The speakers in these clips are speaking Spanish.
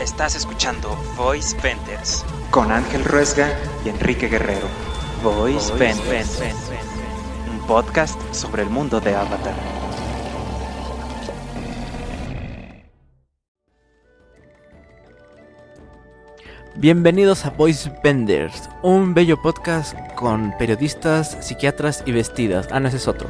Estás escuchando Voice Vendors con Ángel Ruesga y Enrique Guerrero. Voice Vendors, un podcast sobre el mundo de Avatar. Bienvenidos a Voice Vendors, un bello podcast con periodistas, psiquiatras y vestidas. Ah, no, ese es otro.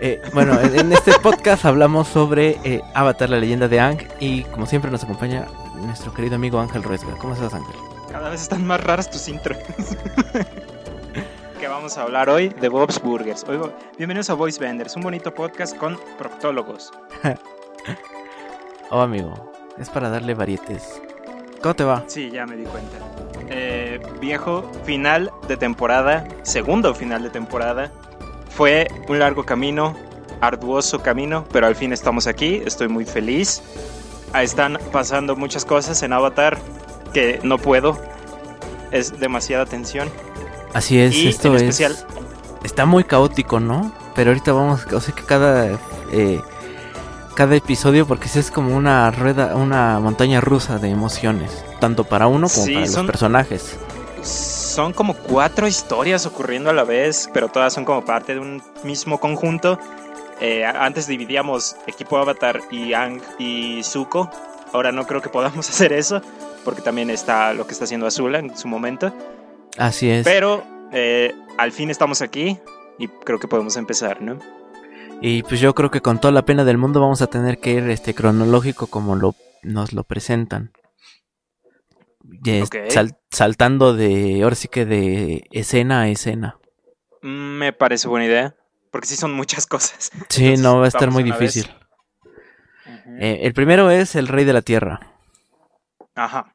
Eh, bueno, en, en este podcast hablamos sobre eh, Avatar, la leyenda de Ang, y como siempre nos acompaña nuestro querido amigo Ángel Ruesga. ¿Cómo estás, Ángel? Cada vez están más raras tus intros. que vamos a hablar hoy de Bob's Burgers. Hoy, bienvenidos a Voice Vendors, un bonito podcast con proctólogos. oh, amigo, es para darle varietes. ¿Cómo te va? Sí, ya me di cuenta. Eh, viejo, final de temporada, segundo final de temporada. Fue un largo camino, arduoso camino, pero al fin estamos aquí, estoy muy feliz. Están pasando muchas cosas en Avatar que no puedo, es demasiada tensión. Así es, Y esto en es. especial- Está muy caótico, ¿no? Pero ahorita vamos, o sea que cada. eh, cada episodio, porque es como una rueda, una montaña rusa de emociones, tanto para uno como Sí, para son- los personajes. Son como cuatro historias ocurriendo a la vez, pero todas son como parte de un mismo conjunto. Eh, antes dividíamos equipo Avatar y Ang y Zuko. Ahora no creo que podamos hacer eso, porque también está lo que está haciendo Azula en su momento. Así es. Pero eh, al fin estamos aquí y creo que podemos empezar, ¿no? Y pues yo creo que con toda la pena del mundo vamos a tener que ir este cronológico como lo nos lo presentan. Sal- saltando de, ahora sí que de escena a escena. Mm, Me parece buena idea, porque sí son muchas cosas. Sí, Entonces, no va a estar muy difícil. Eh, el primero es el Rey de la Tierra. Ajá.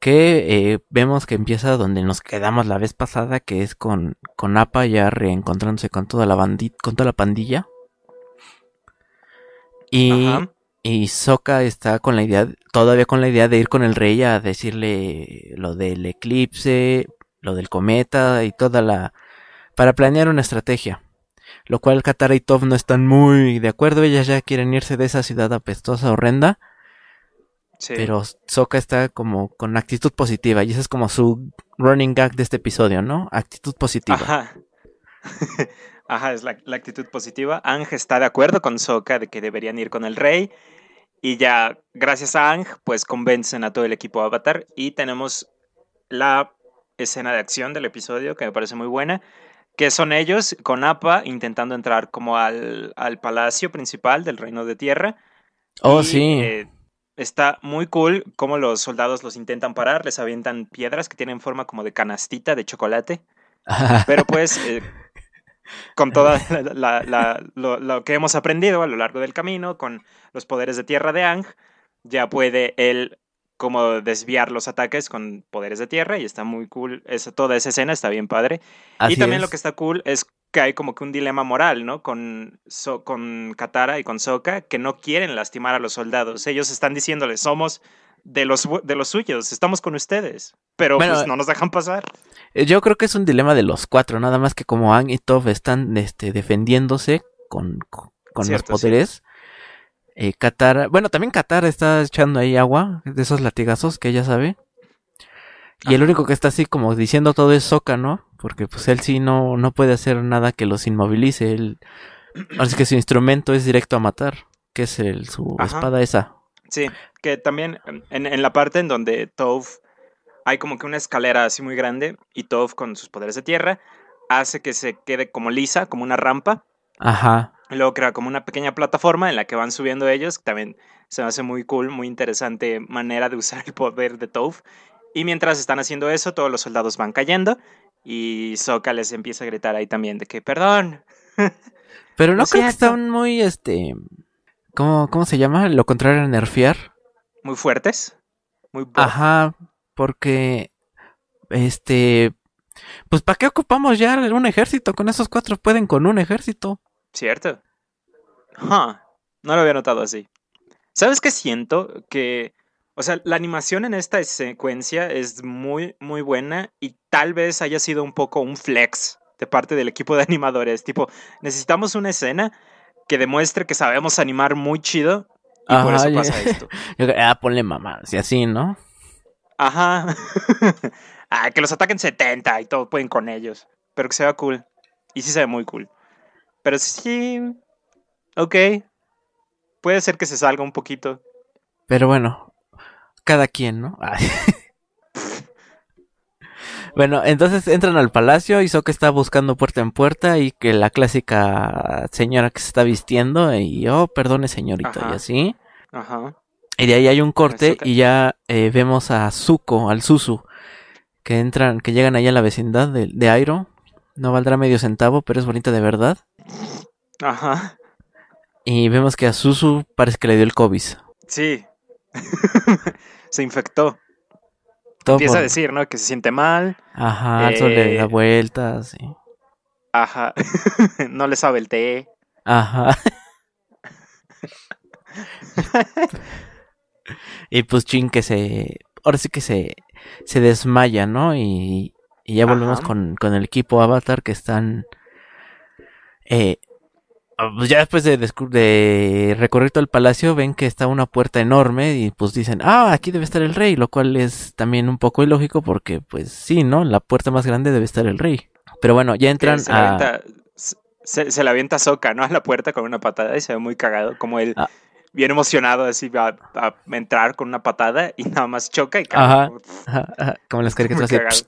Que eh, vemos que empieza donde nos quedamos la vez pasada, que es con, con Appa ya reencontrándose con toda la bandit, con toda la pandilla. Y, Ajá. Y Sokka está con la idea, todavía con la idea de ir con el rey a decirle lo del eclipse, lo del cometa y toda la... para planear una estrategia. Lo cual Katara y Toph no están muy de acuerdo, ellas ya quieren irse de esa ciudad apestosa, horrenda. Sí. Pero Sokka está como con actitud positiva y ese es como su running gag de este episodio, ¿no? Actitud positiva. Ajá. Ajá, es la, la actitud positiva. Ang está de acuerdo con Sokka de que deberían ir con el rey. Y ya, gracias a Ang, pues convencen a todo el equipo Avatar. Y tenemos la escena de acción del episodio, que me parece muy buena. Que son ellos con Appa intentando entrar como al, al palacio principal del Reino de Tierra. Oh, Y, sí. eh, está muy cool cómo los soldados los intentan parar, les avientan piedras que tienen forma como de canastita de chocolate. Pero pues, eh, con toda la- la- la- lo, lo que hemos aprendido a lo largo del camino, con los poderes de tierra de Ang, ya puede él como desviar los ataques con poderes de tierra y está muy cool. Esa, toda esa escena está bien padre. Así y también es. lo que está cool es que hay como que un dilema moral, ¿no? Con, So- con Katara y con Sokka, que no quieren lastimar a los soldados. Ellos están diciéndoles, somos de los, de los suyos, estamos con ustedes. Pero Bueno, pues no nos dejan pasar. Eh, Yo creo que es un dilema de los cuatro, nada más que como Ang y Toph están este, defendiéndose con, con con los Cierto, poderes. eh, Katara, bueno, también Katara está echando ahí agua de esos latigazos que ella sabe. Y el único que está así como diciendo todo es Sokka, ¿no? Porque pues él sí no, no puede hacer nada que los inmovilice. Él, así que su instrumento es directo a matar, que es el, su Ajá. espada esa. Sí, que también en, en la parte en donde Toph hay como que una escalera así muy grande y Toph con sus poderes de tierra hace que se quede como lisa, como una rampa. Ajá. Y luego crea como una pequeña plataforma en la que van subiendo ellos. que También se me hace muy cool, muy interesante manera de usar el poder de Toph. Y mientras están haciendo eso, todos los soldados van cayendo. Y Sokka les empieza a gritar ahí también de que, perdón. Pero no creo que están muy, este... ¿Cómo, ¿Cómo se llama? Lo contrario a nerfear. Muy fuertes. Muy buff. Ajá, porque este pues ¿para qué ocupamos ya un ejército? Con esos cuatro pueden con un ejército. ¿Cierto? Huh, No lo había notado así. ¿Sabes qué siento? Que, o sea, la animación en esta secuencia es muy, muy buena y tal vez haya sido un poco un flex de parte del equipo de animadores. Tipo, necesitamos una escena que demuestre que sabemos animar muy chido Y por eso pasa esto. ah, ponle mamá, y así, ¿no? Ajá. ah, que los ataquen 70 y todo pueden con ellos. Pero que se vea cool. Y sí se ve muy cool. Pero sí. Ok. Puede ser que se salga un poquito. Pero bueno, cada quien, ¿no? bueno, entonces entran al palacio y que está buscando puerta en puerta y que la clásica señora que se está vistiendo y oh, perdone señorita y así. Ajá. Y de ahí hay un corte y ya eh, vemos a Zuko, al Susu, que entran, que llegan allá a la vecindad de, de Airo. No valdrá medio centavo, pero es bonita de verdad. Ajá. Y vemos que a Susu parece que le dio el COVID. Sí. se infectó. Empieza a decir, ¿no? Que se siente mal. Ajá, eso le da eh, vueltas. Ajá. no le sabe el té. Ajá. y pues Chin que se... Ahora sí que se, se desmaya, ¿no? Y, ya volvemos con, con, el equipo Avatar que están... Eh, Ah, pues ya después de, de, recorrer todo el palacio ven que está una puerta enorme y pues dicen, ah, aquí debe estar el rey, lo cual es también un poco ilógico porque pues sí, ¿no? La puerta más grande debe estar el rey. Pero bueno, ya entran se a... La avienta, se, la avienta Soca, ¿no? A la puerta con una patada y se ve muy cagado, como él ah. Bien emocionado así va a, entrar con una patada y nada más choca y cae. Ajá, ajá, como las caricaturas.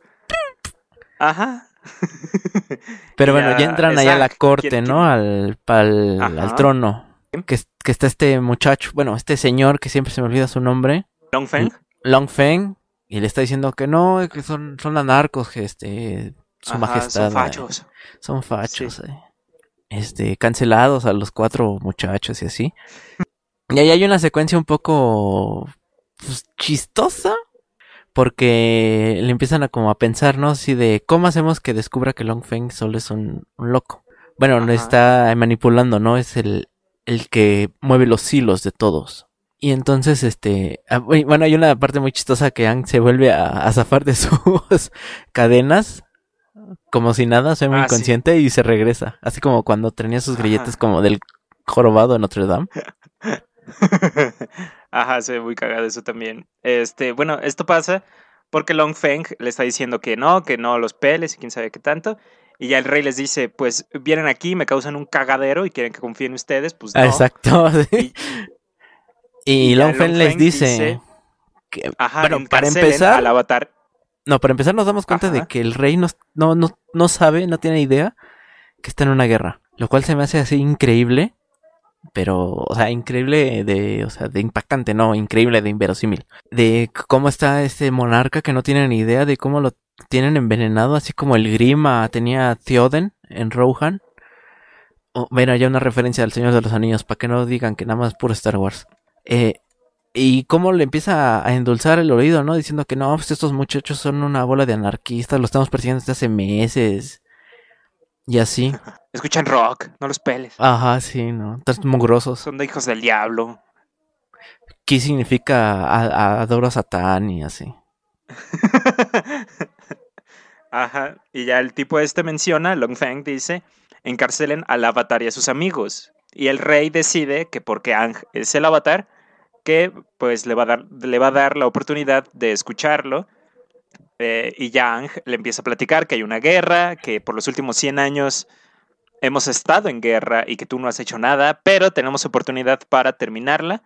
Ajá. Pero bueno, ya entran allá a la corte, ¿no? Al, al, trono. Que, que, está este muchacho, bueno, este señor que siempre se me olvida su nombre. Long Feng. Long Feng. Y le está diciendo que no, que son, son anarcos, que este, su majestad. Son fachos. son fachos, eh. Este, cancelados a los cuatro muchachos y así. Y ahí hay una secuencia un poco pues, chistosa, porque le empiezan a como a pensar, ¿no? Así de cómo hacemos que descubra que Long Feng solo es un, loco. Bueno, no está manipulando, ¿no? Es el, el que mueve los hilos de todos. Y entonces, este, ah, bueno, hay una parte muy chistosa que Ang se vuelve a, zafar de sus cadenas, como si nada, soy muy ah, inconsciente y se regresa. Así como cuando tenía sus grilletes como del jorobado en Notre Dame. Ajá, se ve muy cagado eso también. Este, bueno, esto pasa porque Long Feng le está diciendo que no, que no los peles y quién sabe qué tanto. Y ya el rey les dice, pues vienen aquí, me causan un cagadero y quieren que confíen en ustedes, pues no. Exacto. Y, Long, Feng les dice, que, Ajá, bueno, para empezar, al avatar. No, para empezar nos damos cuenta de que el rey no, no, no, no sabe, no tiene idea que está en una guerra. Lo cual se me hace así increíble pero, o sea, increíble de, o sea, de impactante, no, increíble de inverosímil. De cómo está este monarca que no tiene ni idea de cómo lo tienen envenenado, así como el Grima tenía Theoden en Rohan. Oh, bueno, ya una referencia al Señor de los Anillos, para que no digan que nada más es puro Star Wars. Eh, y cómo le empieza a endulzar el oído, ¿no? Diciendo que no, pues estos muchachos son una bola de anarquistas, lo estamos persiguiendo desde hace meses. Y así. Escuchan rock, no los peles. Ajá, sí, ¿no? Están mugrosos. Son de hijos del diablo. ¿Qué significa adoro a Satán y así? Ajá, y ya el tipo este menciona, Long Feng dice, encarcelen al avatar y a sus amigos. Y el rey decide que porque Ang es el avatar, que pues le va a dar, le va a dar la oportunidad de escucharlo eh, y Yang le empieza a platicar que hay una guerra, que por los últimos 100 años hemos estado en guerra y que tú no has hecho nada, pero tenemos oportunidad para terminarla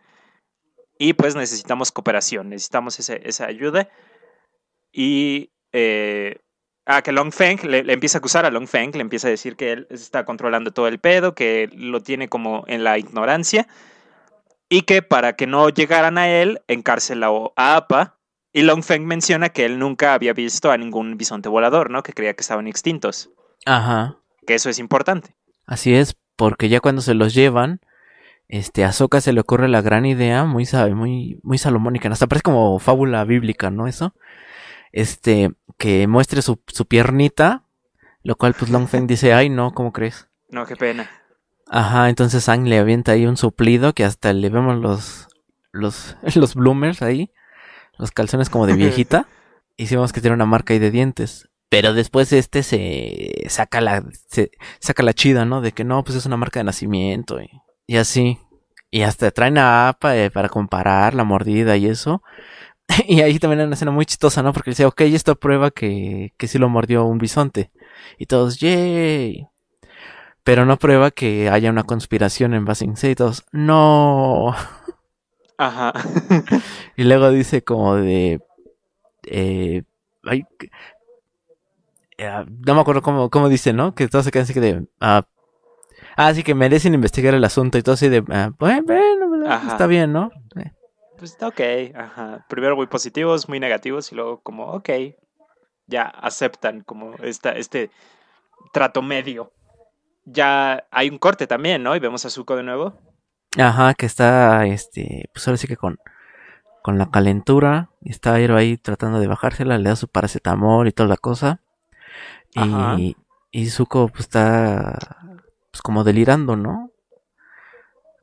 y pues necesitamos cooperación, necesitamos esa ayuda. Y eh, a que Long Feng le, empieza a acusar a Long Feng, le empieza a decir que él está controlando todo el pedo, que lo tiene como en la ignorancia y que para que no llegaran a él, encarceló a APA y Long Feng menciona que él nunca había visto a ningún bisonte volador, ¿no? Que creía que estaban extintos. Ajá. Que eso es importante. Así es, porque ya cuando se los llevan, este, a Soka se le ocurre la gran idea, muy, muy, muy salomónica, hasta parece como fábula bíblica, ¿no? Eso. Este, que muestre su, su piernita, lo cual pues Long Feng dice, ay no, ¿cómo crees? No, qué pena. Ajá, entonces Sang le avienta ahí un suplido que hasta le vemos los, los, los bloomers ahí los calzones como de viejita. Hicimos que tiene una marca ahí de dientes. Pero después este se saca la, se saca la chida, ¿no? De que no, pues es una marca de nacimiento y, y así. Y hasta traen a APA eh, para comparar la mordida y eso. y ahí también hay una escena muy chistosa, ¿no? Porque dice, ok, esto prueba que, que sí lo mordió un bisonte. Y todos, yay. Pero no prueba que haya una conspiración en Basing C. Y todos, no. Ajá. y luego dice como de... Eh, ay, eh, no me acuerdo cómo, cómo dice, ¿no? Que todos se quedan así que de... ah, ah, sí que merecen investigar el asunto y todo así de... ah, bueno, bueno, Ajá. está bien, ¿no? Eh, Pues está ok, ajá. Primero muy positivos, muy negativos y luego como, ok, ya aceptan como esta, este trato medio. Ya hay un corte también, ¿no? Y vemos a Zuko de nuevo. Ajá, que está, este, pues ahora sí que con, con la calentura, está Airo ahí tratando de bajársela, le da su paracetamol y toda la cosa. Ajá. Y, y Zuko pues está, pues como delirando, ¿no?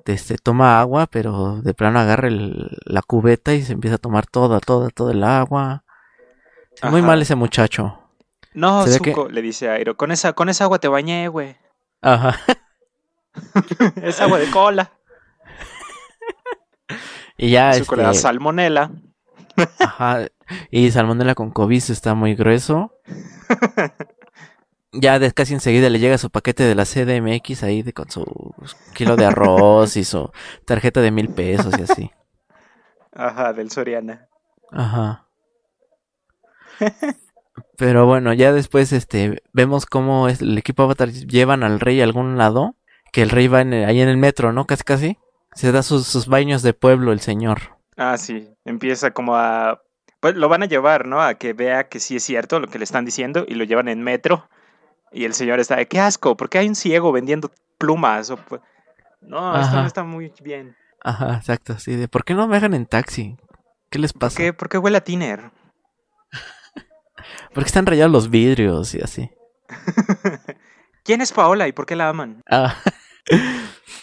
Este, toma agua, pero de plano agarra el- la cubeta y se empieza a tomar toda, toda, toda el agua. Muy mal ese muchacho. No, Se ve que- Zuko, le dice a Airo, con esa, con esa agua te bañé, güey. Ajá. es agua de cola. Y ya, da este, salmonela. Ajá. Y Salmonella con COVID está muy grueso. Ya de- casi enseguida le llega su paquete de la CDMX ahí de, con su kilo de arroz y su tarjeta de mil pesos y así. Ajá, del Soriana. Ajá. Pero bueno, ya después este vemos cómo es, el equipo Avatar llevan al rey a algún lado. Que el rey va en el- ahí en el metro, ¿no? Casi casi. Se da sus, sus baños de pueblo el señor. Ah, sí. Empieza como a. Pues lo van a llevar, ¿no? A que vea que sí es cierto lo que le están diciendo y lo llevan en metro. Y el señor está de qué asco, ¿por qué hay un ciego vendiendo plumas? O, pues, no, esto no está muy bien. Ajá, exacto. Así de, ¿por qué no me hagan en taxi? ¿Qué les ¿Por pasa? qué, por qué huele a tiner? Porque están rayados los vidrios y así. ¿Quién es Paola y por qué la aman? Ah.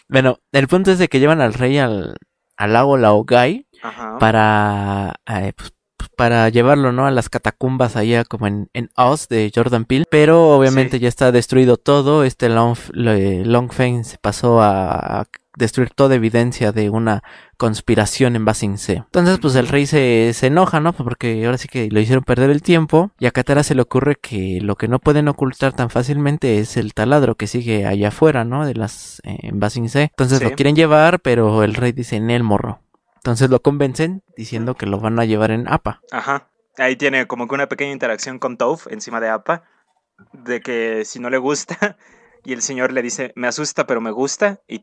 bueno, el punto es de que llevan al rey al, al lago Laogai Ajá. para, eh, pues, para llevarlo, ¿no? A las catacumbas allá como en, en Oz de Jordan Peele. Pero obviamente Sí. ya está destruido todo. Este Long, le- Long Feng se pasó a destruir toda evidencia de una conspiración en Basing C. Entonces, pues el rey se, se enoja, ¿no? Porque ahora sí que lo hicieron perder el tiempo. Y a Katara se le ocurre que lo que no pueden ocultar tan fácilmente es el taladro que sigue allá afuera, ¿no? De las eh, en Basing C. Entonces Sí. lo quieren llevar, pero el rey dice en el morro. Entonces lo convencen diciendo que lo van a llevar en APA. Ajá. Ahí tiene como que una pequeña interacción con Toph encima de Appa. De que si no le gusta. Y el señor le dice, me asusta, pero me gusta. Y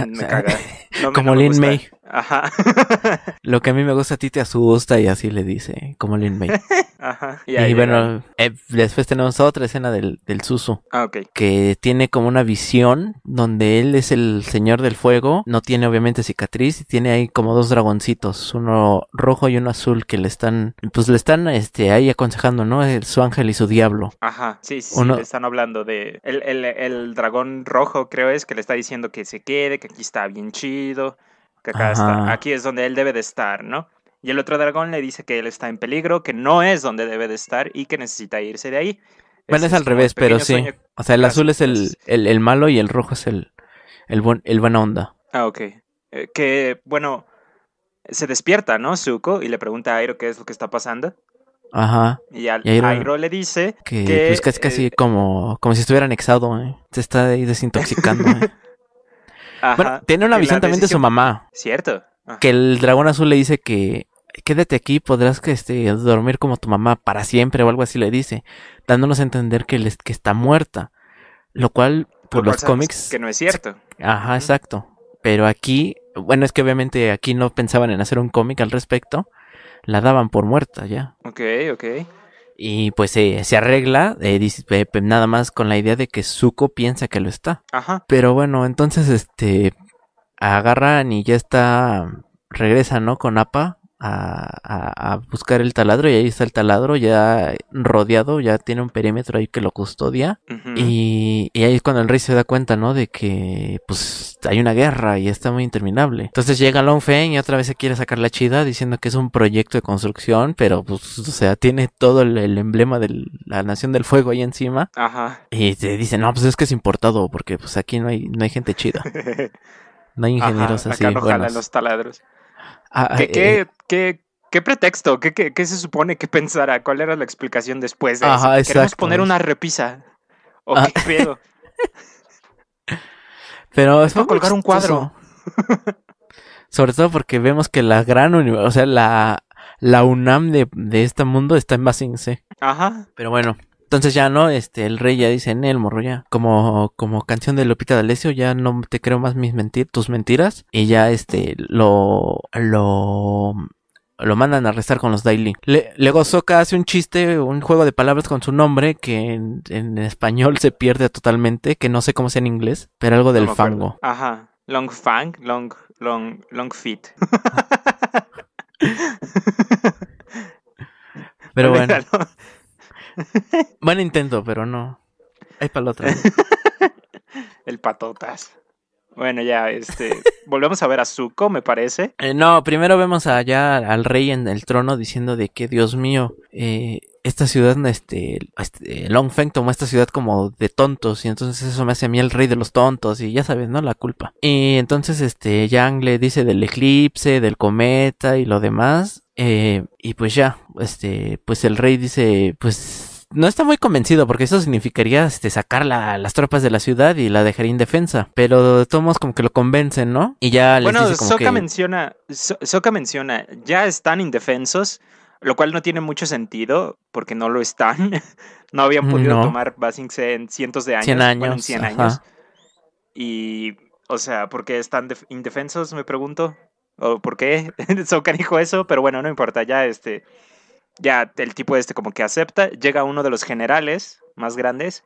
"Ten, me caga. No como no Lin gusta". May. Ajá. Lo que a mí me gusta a ti te asusta y así le dice, como Lin May. Ajá. y bueno, eh, después tenemos otra escena del, del Susu. Ah, ok. que tiene como una visión donde él es el señor del fuego, no tiene obviamente cicatriz y tiene ahí como dos dragoncitos, uno rojo y uno azul que le están, pues le están este ahí aconsejando, ¿no? El- su ángel y su diablo. Ajá, sí, sí, sí, le están hablando de... El, el, el dragón rojo, creo es, que le está diciendo que se quede, que aquí está bien chido, que acá está, Ajá. aquí es donde él debe de estar, ¿no? Y el otro dragón le dice que él está en peligro, que no es donde debe de estar y que necesita irse de ahí. Bueno, es al revés, pero sí. O sea, el azul es el, el, el malo y el rojo es el, el, buen, el buena onda. Ah, ok. Eh, que, bueno, se despierta, ¿no? Zuko, y le pregunta a Airo qué es lo que está pasando. Ajá. Y, al, Y Airo- Airo le dice Que, que... pues casi casi eh, como, como si estuviera anexado, ¿eh? Se está ahí desintoxicando, ¿eh? Ajá, Bueno, tiene una visión también de su mamá. Cierto. Ajá. que el dragón azul le dice que quédate aquí, podrás que este, dormir como tu mamá para siempre o algo así le dice, dándonos a entender que, les, que está muerta. Lo cual, por los cómics... Que no es cierto. Ajá, exacto. Pero aquí, bueno, es que obviamente aquí no pensaban en hacer un cómic al respecto. La daban por muerta ya. Ok, ok. Y pues eh, se arregla, eh, dice, eh, nada más con la idea de que Zuko piensa que lo está. Ajá. Pero bueno, entonces este agarran y ya está regresa, ¿no? Con Apa a, a- buscar el taladro y ahí está el taladro ya rodeado, ya tiene un perímetro ahí que lo custodia y, y ahí es cuando el rey se da cuenta, ¿no? De que pues hay una guerra y está muy interminable. Entonces llega Long Feng y otra vez se quiere sacar la chida diciendo que es un proyecto de construcción, pero pues o sea, tiene todo el, el emblema de la Nación del Fuego ahí encima. Ajá. Y te dicen, no, pues es que es importado, porque pues aquí no hay, no hay gente chida. No hay ingenieros Ajá, así. Acá no buenos. los taladros. Ah, ¿Qué, eh, qué, qué, pretexto? ¿Qué, qué, qué se supone que pensara? ¿Cuál era la explicación después de eso? Ajá, Queremos poner una repisa. ¿O Ah. qué pedo? Pero Es colgar un chistoso. Sobre todo porque vemos que la gran universidad, o sea, la, la UNAM de, de este mundo está en Basing C. Ajá. Pero bueno, entonces ya no, este, el rey ya dice en el morro ya, como, como canción de Lupita D'Alessio, ya no te creo más mis mentir, tus mentiras, y ya este, lo, lo, lo mandan a arrestar con los Daily. Le- luego Soka hace un chiste, un juego de palabras con su nombre, que en, en español se pierde totalmente, que no sé cómo sea en inglés, pero algo No del acuerdo. fango. Ajá. Long fang, long, long, long feet. Pero bueno. buen intento, pero no. Hay para la otra. El patotas. Bueno, ya, este. volvemos a ver a Zuko, me parece. Eh, no, primero vemos allá al rey en el trono diciendo de que, Dios mío, eh, esta ciudad, este, este, Longfeng tomó esta ciudad como de tontos y entonces eso me hace a mí el rey de los tontos y ya sabes, ¿no? La culpa. Y entonces, este, Yang le dice del eclipse, del cometa y lo demás. eh, y pues ya, este, pues el rey dice, pues no está muy convencido porque eso significaría este, sacar la- las tropas de la ciudad y la dejaría indefensa. Pero de todos modos como que lo convencen, ¿no? Y ya les Bueno, dice como que... menciona, So- Sokka menciona, ya están indefensos, lo cual no tiene mucho sentido, porque no lo están. no habían podido No. tomar Basingse en cientos de años. 100 bueno, en años, 100 ajá. años. Y, o sea, ¿por qué están def- indefensos? Me pregunto. ¿O por qué Sokka dijo eso? Pero bueno, no importa, ya este... Ya el tipo este como que acepta, llega uno de los generales más grandes,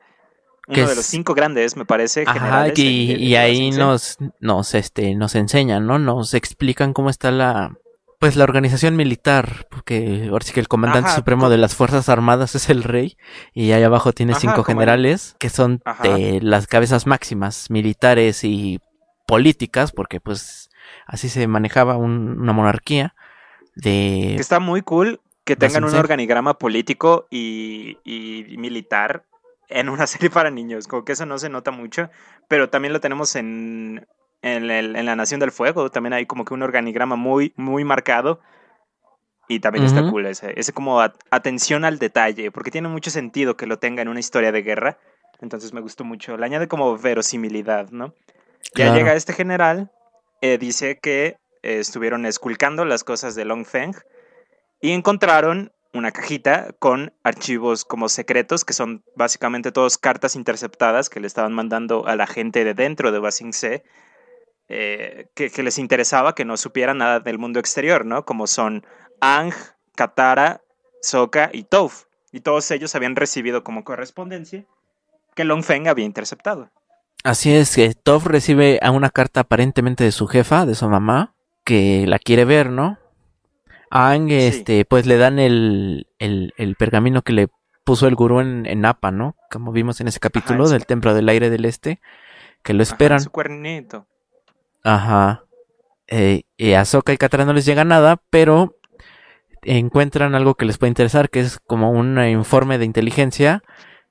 Que uno de los cinco grandes, me parece, Ajá, generales. y, y ahí nos, nos, este, nos enseñan, ¿no? Nos explican cómo está la, pues la organización militar, porque ahora sí que el comandante Ajá, supremo de las Fuerzas Armadas es el rey, y ahí abajo tiene Ajá, cinco generales, que son de las cabezas máximas, militares y políticas, porque pues así se manejaba un- una monarquía de... Está muy cool que tengan un organigrama político y, y militar en una serie para niños. Como que eso no se nota mucho, pero también lo tenemos en, en, el- en La Nación del Fuego. También hay como que un organigrama muy, muy marcado. Y también está cool ese. Ese como at- atención al detalle, porque tiene mucho sentido que lo tenga en una historia de guerra. Entonces me gustó mucho. Le añade como verosimilidad, ¿no? Ya llega este general, eh, dice que eh, estuvieron esculcando las cosas de Longfeng y encontraron una cajita con archivos como secretos, que son básicamente todas cartas interceptadas que le estaban mandando a la gente de dentro de Basingse, eh, que, que les interesaba que no supiera nada del mundo exterior, ¿no? Como son Ang, Katara, Sokka y Toph. Y todos ellos habían recibido como correspondencia que Longfeng había interceptado. Así es, que Toph recibe a una carta aparentemente de su jefa, de su mamá, que la quiere ver, ¿no? A Aang, Sí. este, pues le dan el, el, el pergamino que le puso el gurú en, en Napa, ¿no? Como vimos en ese capítulo del Templo del Aire del Este, que lo Ajá, esperan. su cuernito. Ajá. Eh, y a y Katara no les llega nada, pero encuentran algo que les puede interesar, que es como un informe de inteligencia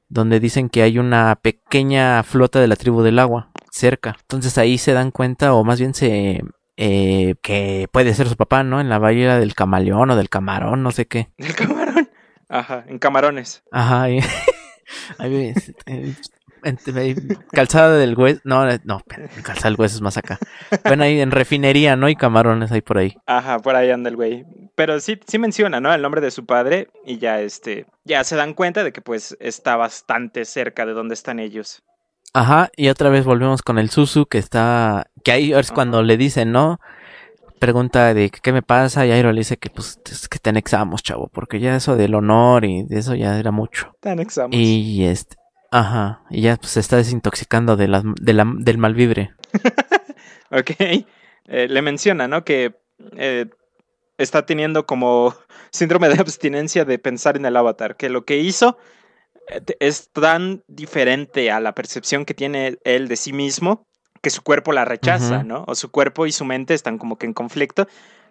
donde dicen que hay una pequeña flota de la tribu del agua cerca. Entonces ahí se dan cuenta, o más bien se... eh, que puede ser su papá, ¿no? En la bahía del camaleón o del camarón, no sé qué. El camarón. Ajá, en camarones. Ajá, ahí, ahí calzada del hueso, no, eh, no, calzada del hueso es más acá. Bueno, ahí en refinería, ¿no? Y camarones ahí por ahí. Ajá, por ahí anda el güey. Pero sí, sí menciona, ¿no? El nombre de su padre y ya este, ya se dan cuenta de que pues está bastante cerca de donde están ellos. Ajá, y otra vez volvemos con el Susu que está, que ahí es cuando Ajá. le dicen, ¿no? Pregunta de qué me pasa y Airo le dice que pues es que te anexamos, chavo, porque ya eso del honor y de eso ya era mucho. Te anexamos. Y este, ajá, y ya pues se está desintoxicando de la, de la, del malvibre. Ok. Eh, le menciona, ¿no? Que eh, está teniendo como síndrome de abstinencia de pensar en el avatar. Que lo que hizo eh, es tan diferente a la percepción que tiene él de sí mismo que su cuerpo la rechaza. ¿no? O su cuerpo y su mente están como que en conflicto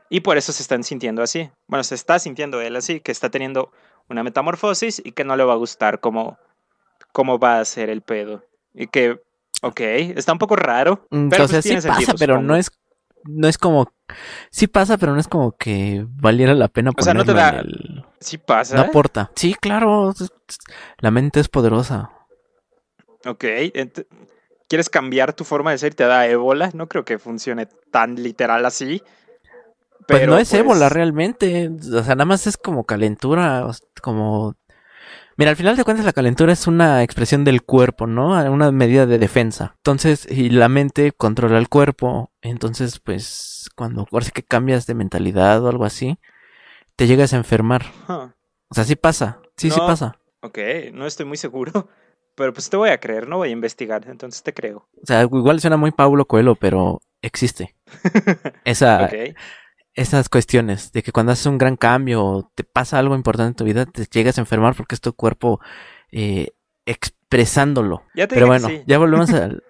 y por eso se están sintiendo así. Bueno, se está sintiendo él así, que está teniendo una metamorfosis y que no le va a gustar cómo, cómo va a ser el pedo. Y que Ok, está un poco raro. Mm, Pero sea, pues sí pasa, pero no es, no es como, sí pasa, pero no es como que valiera la pena O sea, no te da- el- Sí pasa. No aporta. Sí, claro, la mente es poderosa. Ok. ¿Quieres cambiar tu forma de ser y te da ébola? No creo que funcione tan literal así. Pues Pero, no es pues, ébola realmente, o sea, nada más es como calentura, como... Mira, al final de cuentas la calentura es una expresión del cuerpo, ¿no? Una medida de defensa. Entonces, y la mente controla el cuerpo, entonces, pues, cuando sí que cambias de mentalidad o algo así, te llegas a enfermar. huh, O sea, sí pasa, sí, sí pasa. Ok, no estoy muy seguro. Pero pues te voy a creer, no voy a investigar, entonces te creo. O sea, igual suena muy Pablo Coelho, pero existe. Esa, Ok. Esas cuestiones de que cuando haces un gran cambio o te pasa algo importante en tu vida, te llegas a enfermar porque es tu cuerpo eh, expresándolo. Ya te Pero bueno, sí. ya volvemos al...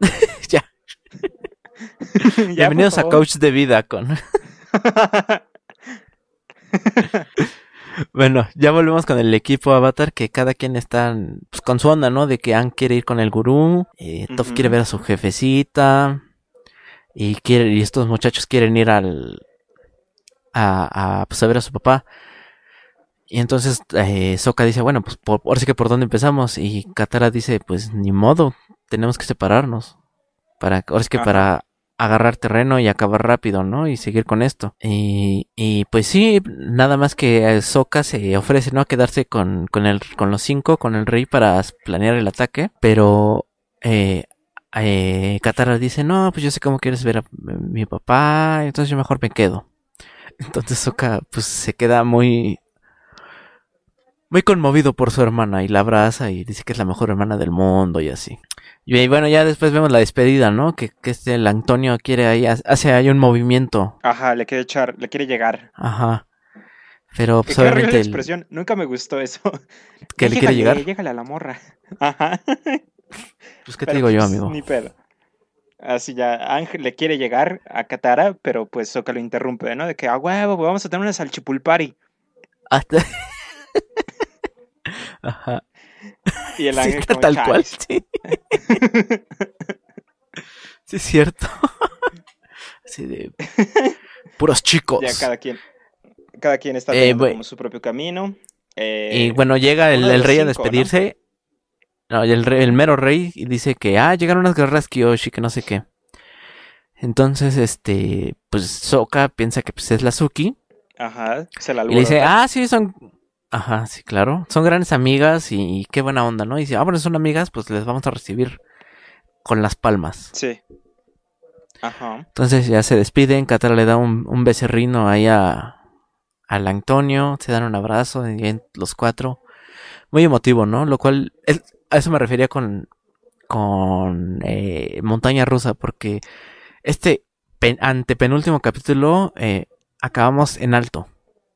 ya. Ya, Bienvenidos a. Coach de Vida con... Bueno, ya volvemos con el equipo Avatar que cada quien está pues, con su onda, ¿no? De que Ang quiere ir con el gurú, eh, Toph quiere ver a su jefecita y quiere y estos muchachos quieren ir al a, a, pues, a ver a su papá. Y entonces eh, dice, bueno, pues por, ahora sí que por dónde empezamos y Katara dice, pues ni modo, tenemos que separarnos. Para, ahora sí que Ajá. para agarrar terreno y acabar rápido, ¿no? Y seguir con esto. Y, y pues sí, nada más que eh, Sokka se ofrece, ¿no? A quedarse con, con, el, con los cinco, con el rey para planear el ataque. Pero eh, eh, Katara dice, no, pues yo sé cómo quieres ver a mi papá, entonces yo mejor me quedo. Entonces Sokka pues se queda muy... Muy conmovido por su hermana y la abraza y dice que es la mejor hermana del mundo y así. Y bueno, ya después vemos la despedida, ¿no? Que, que este, el Antonio quiere ahí, hace ahí un movimiento. Ajá, le quiere echar, le quiere llegar. Ajá. Pero pues obviamente el- expresión, nunca me gustó eso. que le quiere llegar. Llégale a la morra. Ajá. Pues qué te digo yo, pues, amigo. Ni pedo. Así ya, Ángel le quiere llegar a Katara, pero pues Sokka lo interrumpe, ¿no? De que, a huevo, güey, vamos a tener una salchipulpari. Hasta- Ajá. Y el Sí, ángel está como, tal cual, sí. Sí, es cierto. Así de puros chicos. Ya cada quien, cada quien está Eh, teniendo bue- como su propio camino. Eh, Y bueno, llega el, rey a despedirse. ¿No? el, rey- el mero rey dice que, ah, llegaron unas guerreras Kyoshi, que no sé qué. Entonces, este, pues Sokka piensa que pues, es la Suki. Ajá, se la Y le dice, ah, sí, son. Ajá, sí, claro. Son grandes amigas y, qué buena onda, ¿no? Y dice, ah, bueno, son amigas, pues les vamos a recibir con las palmas. Sí. Ajá. Entonces ya se despiden. Katara le da un, un becerrino ahí a, al Antonio. Se dan un abrazo y los cuatro. Muy emotivo, ¿no? Lo cual, a eso me refería con, con eh, Montaña Rusa, porque este pen- antepenúltimo capítulo eh, acabamos en alto.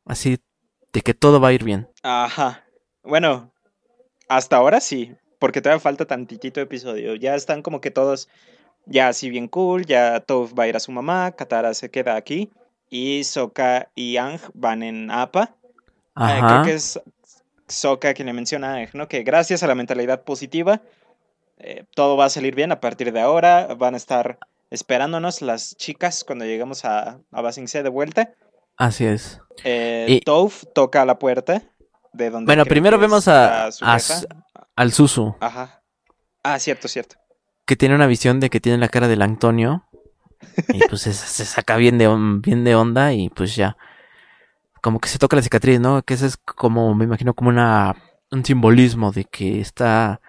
Así de que todo va a ir bien. Ajá. Bueno, hasta ahora sí, porque todavía falta tantitito episodio. Ya están como que todos ya así bien cool, ya Toph va a ir a su mamá, Katara se queda aquí y Sokka y Ang van en APA. Eh, Ajá. creo que es Sokka quien le menciona Ang, ¿no? Que gracias a la mentalidad positiva, eh, todo va a salir bien a partir de ahora. Van a estar esperándonos las chicas cuando lleguemos a, a Ba Sing Se de vuelta. Así es. Eh, Y- Toph toca a la puerta de donde. Bueno, primero vemos a- su a Al Susu. Ajá. Ah, cierto, cierto. que tiene una visión de que tiene la cara del Antonio. Y pues se, se saca bien de, bien de onda y pues ya. Como que se toca la cicatriz, ¿no? Que eso es como, me imagino, como una un simbolismo de que está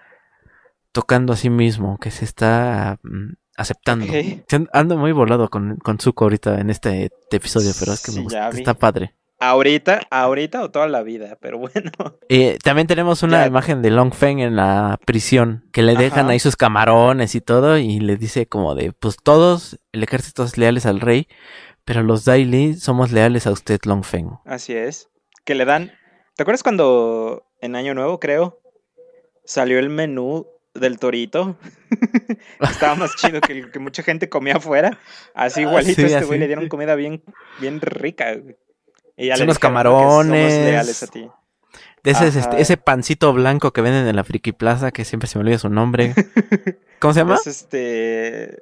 tocando a sí mismo, que se está mm, aceptando. Ok. Se- Ando muy volado con, con Zuko ahorita en este episodio, pero es que me gusta, está padre. Ahorita, ahorita o toda la vida, pero bueno. Eh, también tenemos una Ya. imagen de Long Feng en la prisión, que le dejan ahí sus camarones y todo, y le dice como de, pues todos, el ejército es leales al rey, pero los Daily somos leales a usted, Long Feng. Así es. Que le dan. ¿Te acuerdas cuando en Año Nuevo, creo, salió el menú del torito? Estaba más chido que el que mucha gente comía afuera. Así Ah, igualito sí, este güey le dieron comida bien, bien rica. Y ya Son unos camarones. Somos leales a ti. De ese, este, ese pancito blanco que venden en la Friki Plaza, que siempre se me olvida su nombre. ¿Cómo se llama? Es este.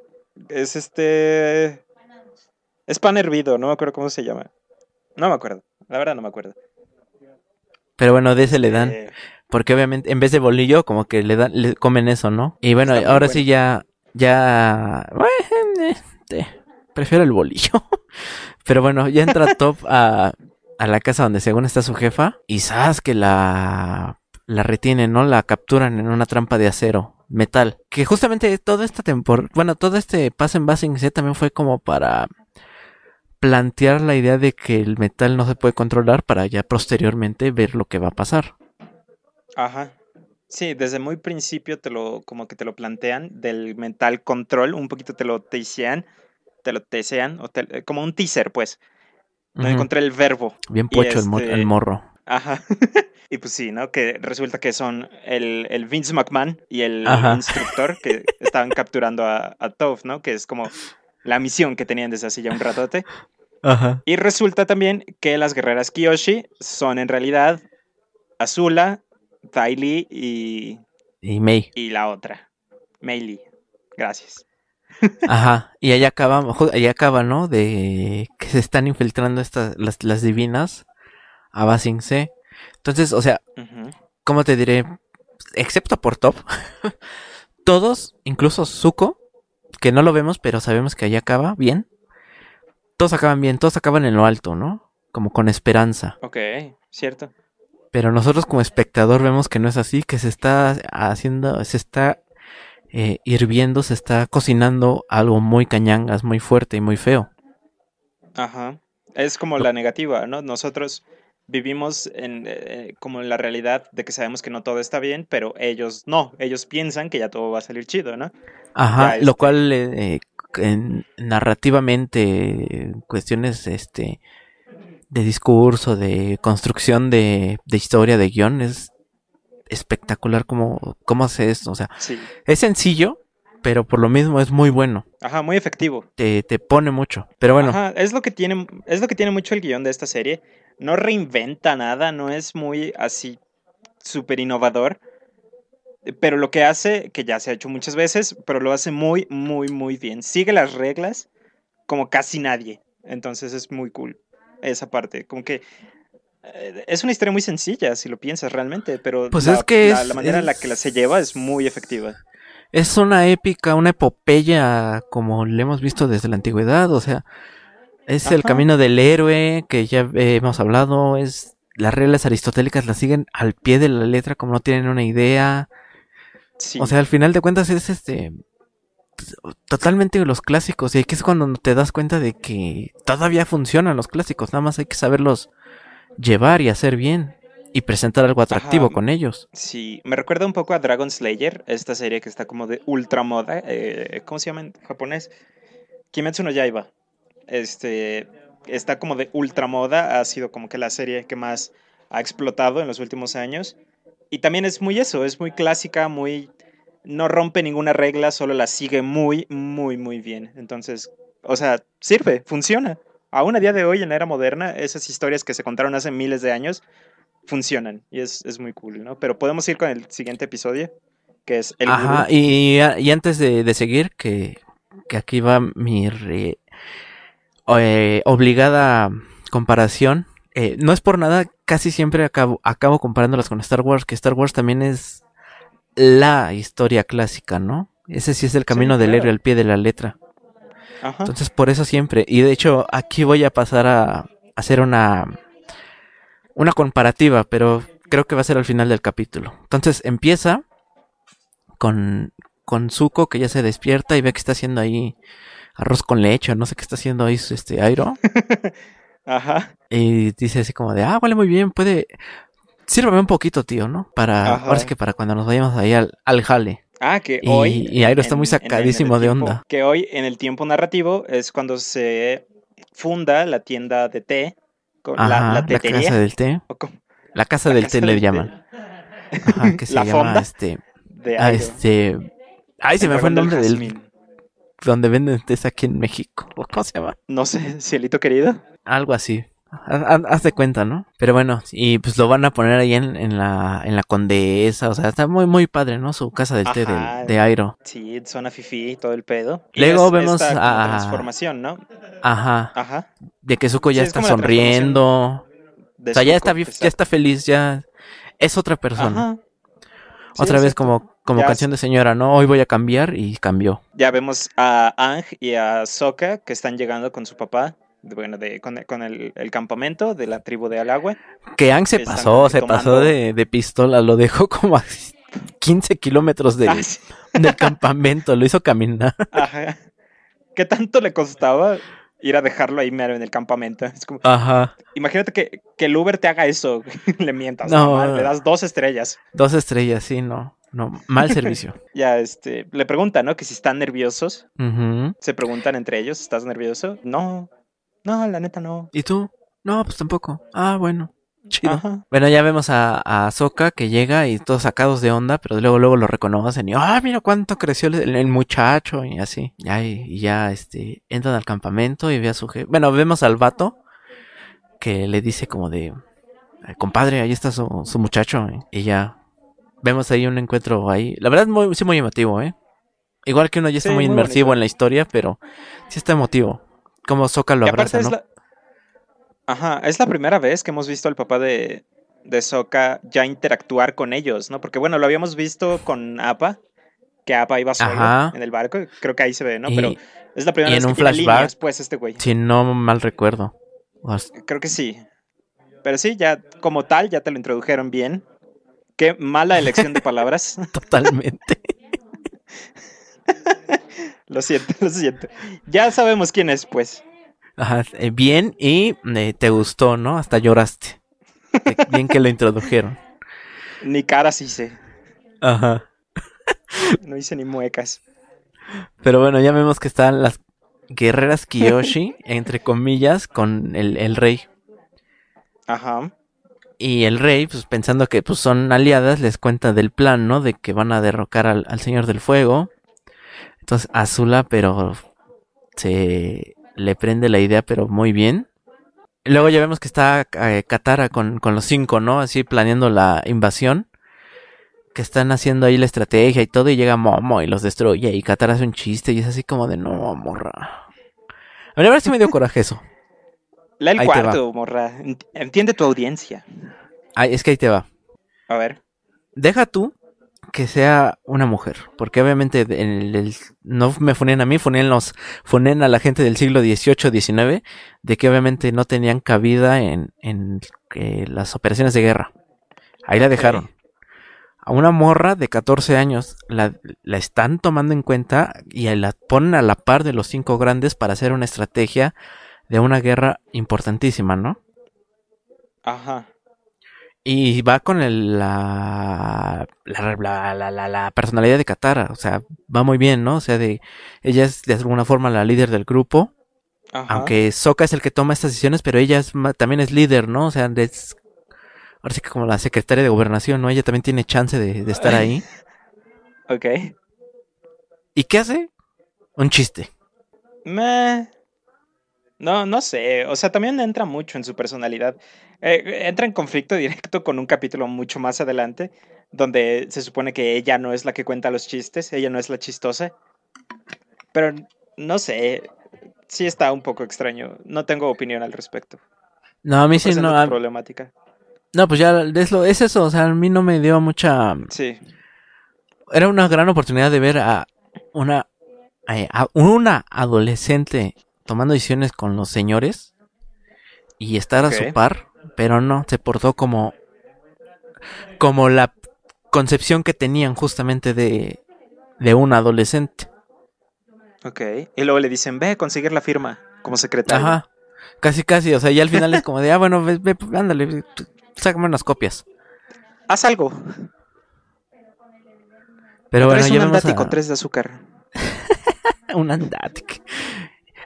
Es este. Es pan hervido, no me acuerdo cómo se llama. No me acuerdo. La verdad no me acuerdo. Pero bueno, de ese le dan. Eh, Porque obviamente en vez de bolillo, como que le dan, le comen eso, ¿no? Y bueno, Está ahora sí ya, ya, bueno, este, prefiero el bolillo. Pero bueno, ya entra Top a, a la casa donde según está su jefa y sabes que la, la retienen, ¿no? La capturan en una trampa de acero, metal. Que justamente toda esta temporada, bueno, todo este pase en Basing Z también fue como para plantear la idea de que el metal no se puede controlar para ya posteriormente ver lo que va a pasar. Ajá. Sí, desde muy principio te lo, como que te lo plantean del mental control, un poquito te lo teasean, te lo tesean, o te- eh, como un teaser, pues. No encontré el verbo. Bien pocho este- el morro. Ajá. y pues sí, ¿no? Que resulta que son el, el Vince McMahon y el Ajá. instructor que estaban capturando a, a Toph, ¿no? Que es como la misión que tenían desde hace ya un ratote. Ajá. Y resulta también que las guerreras Kiyoshi son en realidad Azula, Tai Li y, Y May. y la otra, Mei Li. Gracias. Ajá. Y ahí acaba, ju- ahí acaba, ¿no? De que se están infiltrando estas, las, las divinas a Basing C. Entonces, o sea. ¿cómo te diré? Excepto por Top. todos, incluso Zuko, que no lo vemos, pero sabemos que ahí acaba bien. Todos acaban bien, todos acaban en lo alto, ¿no? Como con esperanza. Ok, cierto. Pero nosotros como espectador vemos que no es así, que se está haciendo, se está eh, hirviendo, se está cocinando algo muy cañangas, muy fuerte y muy feo. Ajá. Es como la negativa, ¿no? Nosotros vivimos en, eh, como en la realidad de que sabemos que no todo está bien, pero ellos no. Ellos piensan que ya todo va a salir chido, ¿no? Ajá, lo este- cual eh, en- narrativamente, en cuestiones este de discurso, de construcción de, de historia, de guion, es espectacular cómo, cómo hace esto. O sea, Sí. es sencillo, pero por lo mismo es muy bueno. Ajá, muy efectivo. Te, te pone mucho. Pero bueno, Ajá, es lo que tiene, es lo que tiene mucho el guion de esta serie. No reinventa nada, no es muy así súper innovador. Pero lo que hace, que ya se ha hecho muchas veces, pero lo hace muy, muy, muy bien. Sigue las reglas como casi nadie. Entonces es muy cool esa parte. Como que eh, es una historia muy sencilla, si lo piensas realmente, pero Pues la, es que la- es- la manera en la que la se lleva es muy efectiva. es una épica, una epopeya como le hemos visto desde la antigüedad. O sea, es el camino del héroe que ya hemos hablado. Es las reglas aristotélicas las siguen al pie de la letra como no tienen una idea. Sí. O sea, al final de cuentas es este totalmente los clásicos y aquí es cuando te das cuenta de que todavía funcionan los clásicos, nada más hay que saberlos llevar y hacer bien y presentar algo atractivo Ajá. con ellos. Sí, me recuerda un poco a Dragon Slayer, esta serie que está como de ultra moda. eh, ¿Cómo se llama en japonés? Kimetsu no Yaiba. Este, está como de ultra moda, ha sido como que la serie que más ha explotado en los últimos años. Y también es muy eso, es muy clásica, muy... No rompe ninguna regla, solo la sigue muy, muy, muy bien. Entonces, o sea, sirve, funciona. Aún a día de hoy, en la era moderna, esas historias que se contaron hace miles de años funcionan y es, es muy cool, ¿no? Pero podemos ir con el siguiente episodio, que es el Ajá, y, y antes de, de seguir, que, que aquí va mi re- eh, obligada comparación. Eh, no es por nada, casi siempre acabo, acabo comparándolas con Star Wars, que Star Wars también es la historia clásica, ¿no? Ese sí es el camino del claro. héroe al pie de la letra. Ajá. Entonces, por eso siempre. Y de hecho, aquí voy a pasar a hacer una, una comparativa, pero creo que va a ser al final del capítulo. Entonces, empieza con, con Zuko, que ya se despierta y ve que está haciendo ahí arroz con leche, no sé qué está haciendo ahí este Airo. Ajá. Y dice así como de, ah, huele muy bien, puede... Sírvame un poquito, tío, ¿no? Para, Ajá. ahora sí que para cuando nos vayamos ahí al, al jale. Ah, que Y- hoy. y Airo está muy en- en sacadísimo de tiempo- onda. Que hoy, en el tiempo narrativo, es cuando se funda la tienda de té, con la, Ajá, la la, tetería. casa del té. La casa la del casa té le del té llaman. Ajá, que se La llama este. de ah, este. Ay, se me fue el nombre del. jazmín. Donde venden tés aquí en México. ¿Cómo se llama? No sé, cielito querido. Algo así. Haz de cuenta, ¿no? Pero bueno, y pues lo van a poner ahí en, en, la, en la Condesa, o sea, está muy, muy padre, ¿no? Su casa del té de, de Airo. Sí, zona fifi, todo el pedo. Luego vemos a... transformación, ¿no? Ajá. Ajá. De que Zuko ya está sonriendo. O sea, ya está, ya está feliz, ya es otra persona. Otra vez como, como canción de señora, ¿no? Hoy voy a cambiar y cambió. Ya vemos a Ang y a Soka que están llegando con su papá bueno, de, con, el, campamento de la tribu de Alagüe. Que Ang se pasó, se pasó de, pistola, lo dejó como a 15 kilómetros de, ah, del campamento, lo hizo caminar. Ajá. ¿Qué tanto le costaba ir a dejarlo ahí mero en el campamento? Es como, Ajá. Imagínate que, que, el Uber te haga eso, le mientas, no, le das dos estrellas. Dos estrellas, sí, no. No, mal servicio. ya, este, le preguntan, ¿no? Que si están nerviosos. Se preguntan entre ellos, ¿estás nervioso? No, no, la neta no. ¿Y tú? No, pues tampoco. Ah, bueno. Chido. Bueno, ya vemos a, a Soka que llega y todos sacados de onda, pero luego luego lo reconocen y ah, mira cuánto creció el, muchacho y así. Ya, y, ya este entran al campamento y ve a su jefe. Bueno, vemos al vato que le dice como de compadre, ahí está su, su muchacho y ya vemos ahí un encuentro ahí. La verdad muy sí muy emotivo, ¿eh? Igual que uno ya está muy, inmersivo en la historia, pero sí está emotivo. Como Soka lo abraza, ¿no? Ajá, es la primera vez que hemos visto al papá de, de Soka ya interactuar con ellos, ¿no? Porque bueno, lo habíamos visto con Appa, que Appa iba solo en el barco, creo que ahí se ve, ¿no? Pero es la primera vez en un flashback, pues este güey. Si no mal recuerdo. Creo que sí. Pero sí, ya como tal, ya te lo introdujeron bien. Qué mala elección de palabras. Totalmente. Lo siento, lo siento. Ya sabemos quién es, pues. Ajá, eh, bien y eh, te gustó, ¿no? Hasta lloraste. Bien que lo introdujeron. Ni caras hice. Ajá. No hice ni muecas. Pero bueno, ya vemos que están las guerreras Kiyoshi, entre comillas, con el, rey. Ajá. Y el rey, pues pensando que pues, son aliadas, les cuenta del plan, ¿no? De que van a derrocar al, al Señor del Fuego entonces Azula, pero se le prende la idea, pero muy bien. Luego ya vemos que está eh, Katara con, los cinco, ¿no? Así planeando la invasión. Que están haciendo ahí la estrategia y todo, y llega Momo y los destruye. Y Katara hace un chiste y es así como de no, morra. A ver, a ver si me dio coraje eso. La el cuarto, morra. Entiende tu audiencia. Ay, es que ahí te va. A ver. Deja tú que sea una mujer, porque obviamente en el, no me funen a mí, funen, los, funen a la gente del siglo XVIII, XIX, de que obviamente no tenían cabida en, en eh, las operaciones de guerra. Ahí la dejaron. A una morra de 14 años la, la están tomando en cuenta y la ponen a la par de los cinco grandes para hacer una estrategia de una guerra importantísima, ¿no? Ajá. Y va con el, la, la, la, la, personalidad de Katara, o sea, va muy bien, ¿no? O sea, de ella es de alguna forma la líder del grupo, aunque Soka es el que toma estas decisiones, pero ella es, también es líder, ¿no? O sea, es, ahora sí que como la secretaria de gobernación, ¿no? Ella también tiene chance de, de estar ahí. ok. ¿Y qué hace? Un chiste. Meh. No, no sé. O sea, también entra mucho en su personalidad. Eh, entra en conflicto directo con un capítulo mucho más adelante, donde se supone que ella no es la que cuenta los chistes, ella no es la chistosa. Pero no sé. Sí está un poco extraño. No tengo opinión al respecto. No, a mí sí no. A... problemática. No, pues ya es, lo, es eso. O sea, a mí no me dio mucha. Sí. Era una gran oportunidad de ver a una, eh, a una adolescente tomando decisiones con los señores y estar a su par, pero no, se portó como como la concepción que tenían justamente de, de un adolescente. Ok, y luego le dicen, ve a conseguir la firma como secretario. Ajá, casi casi, o sea, ya al final es como de, ah, bueno, ve, ve ándale, sácame unas copias. Haz algo. Pero bueno, un andático, tres de azúcar. un andático.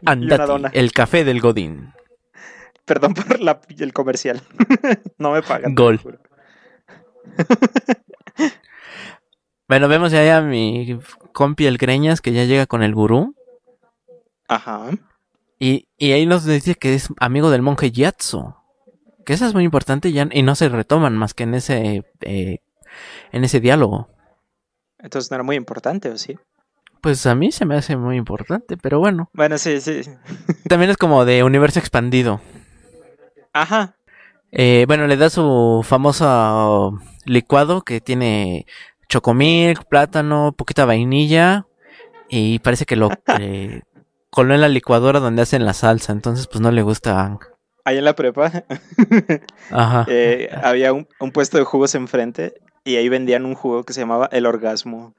Andati, el café del Godín. Perdón por la, el comercial. no me pagan. Gol. bueno, vemos ya a mi compi el Greñas que ya llega con el gurú. Ajá. Y, y ahí nos dice que es amigo del monje Yatso. Que esa es muy importante ya, y no se retoman más que en ese, eh, en ese diálogo. Entonces no era muy importante, ¿o sí? Pues a mí se me hace muy importante, pero bueno. Bueno, sí, sí. También es como de universo expandido. Ajá. Eh, bueno, le da su famoso licuado que tiene chocomilk, plátano, poquita vainilla y parece que lo eh, coló en la licuadora donde hacen la salsa, entonces pues no le gusta Ahí en la prepa Ajá. eh, había un, un puesto de jugos enfrente y ahí vendían un jugo que se llamaba el orgasmo.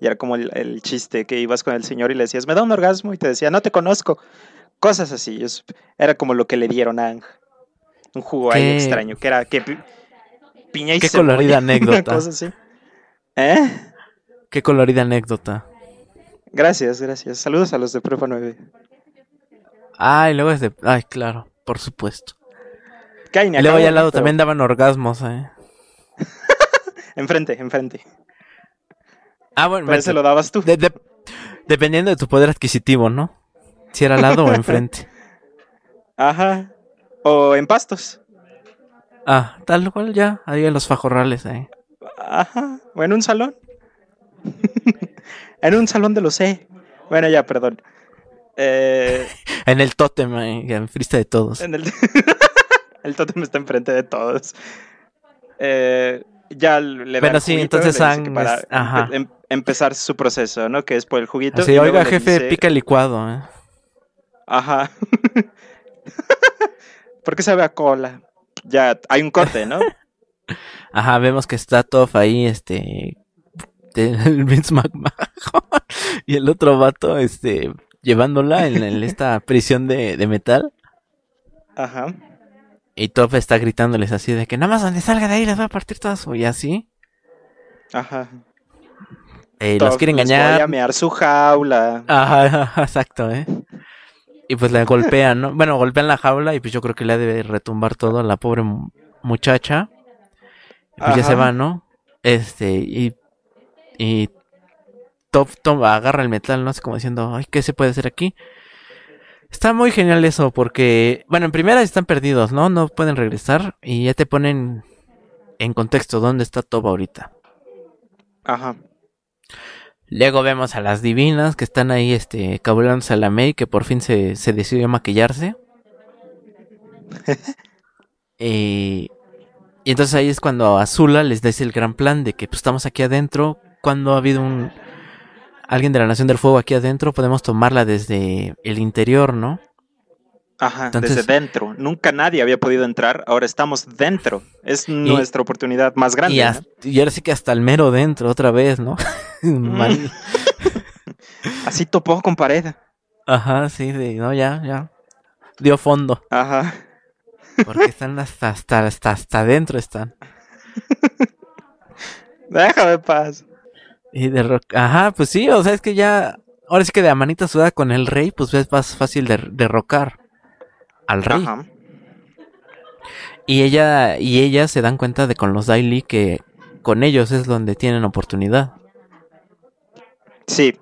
Y era como el, el chiste que ibas con el señor y le decías, me da un orgasmo y te decía, no te conozco. Cosas así. era como lo que le dieron a Ang. Un jugo ahí extraño, que era que pi- piña y Qué cebolla, colorida una anécdota. cosa así. ¿Eh? Qué colorida anécdota. Gracias, gracias. Saludos a los de Prepa 9. Ay, luego es de... Ay, claro, por supuesto. Y luego allá al lado pero- también daban orgasmos, eh. Enfrente, enfrente. Ah, bueno, Pero ese lo dabas tú. de- de- dependiendo de tu poder adquisitivo, ¿no? Si era al lado o enfrente. Ajá. O en pastos. Ah, tal cual ya, ahí en los fajorrales, eh. Ajá. O en un salón. en un salón de los C. Bueno, ya, perdón. Eh, En el tótem, eh, en frista de todos. en el... el tótem está enfrente de todos. Eh, ya le Bueno, sí, juguito, entonces Ang para ajá. em- empezar su proceso, ¿no? Que es por el juguito. Luego oiga, jefe, dice- pica el licuado, eh. Ajá. ¿Por qué sabe a cola? Ya, hay un corte, ¿no? Ajá, vemos que está Toff ahí, este. El Vince McMahon. y el otro vato, este. Llevándola en, en esta prisión de, de metal. Ajá. Y Toff está gritándoles así de que nada más donde salga de ahí les va a partir todas su. Y así. Ajá. eh, los quiere les Voy engañar. a mear su jaula. Ajá, ajá, exacto, ¿eh? Y pues la golpean, ¿no? Bueno, golpean la jaula y pues yo creo que le ha de retumbar todo a la pobre mu- muchacha. Y pues ya se va, ¿no? Este, y. Y. Top, Top agarra el metal, ¿no? Así como diciendo, ay, ¿qué se puede hacer aquí? Está muy genial eso, porque. Bueno, en primera están perdidos, ¿no? No pueden regresar. Y ya te ponen en contexto dónde está Top ahorita. Ajá. Luego vemos a las divinas que están ahí, este, cabulándose a la May, que por fin se, se decidió a maquillarse. y, y entonces ahí es cuando Azula les dice el gran plan de que pues, estamos aquí adentro. Cuando ha habido un alguien de la Nación del Fuego aquí adentro, podemos tomarla desde el interior, ¿no? Ajá, Entonces- desde dentro. Nunca nadie había podido entrar, ahora estamos dentro. Es nuestra oportunidad más grande. Y, ¿no? hasta- y ahora sí que hasta el mero dentro, otra vez, ¿no? Mal- Así topó con pared. Ajá, sí, de, no, ya, ya. Dio fondo. Ajá. Porque están hasta, hasta, hasta, hasta adentro están. Déjame paz. Y de rock. Ajá, pues sí, o sea, es que ya. Ahora sí que de a manita sudada con el rey, pues es más fácil de derrocar al rey. Ajá. Y ella, y ellas se dan cuenta de con los Daily que con ellos es donde tienen oportunidad. Sí.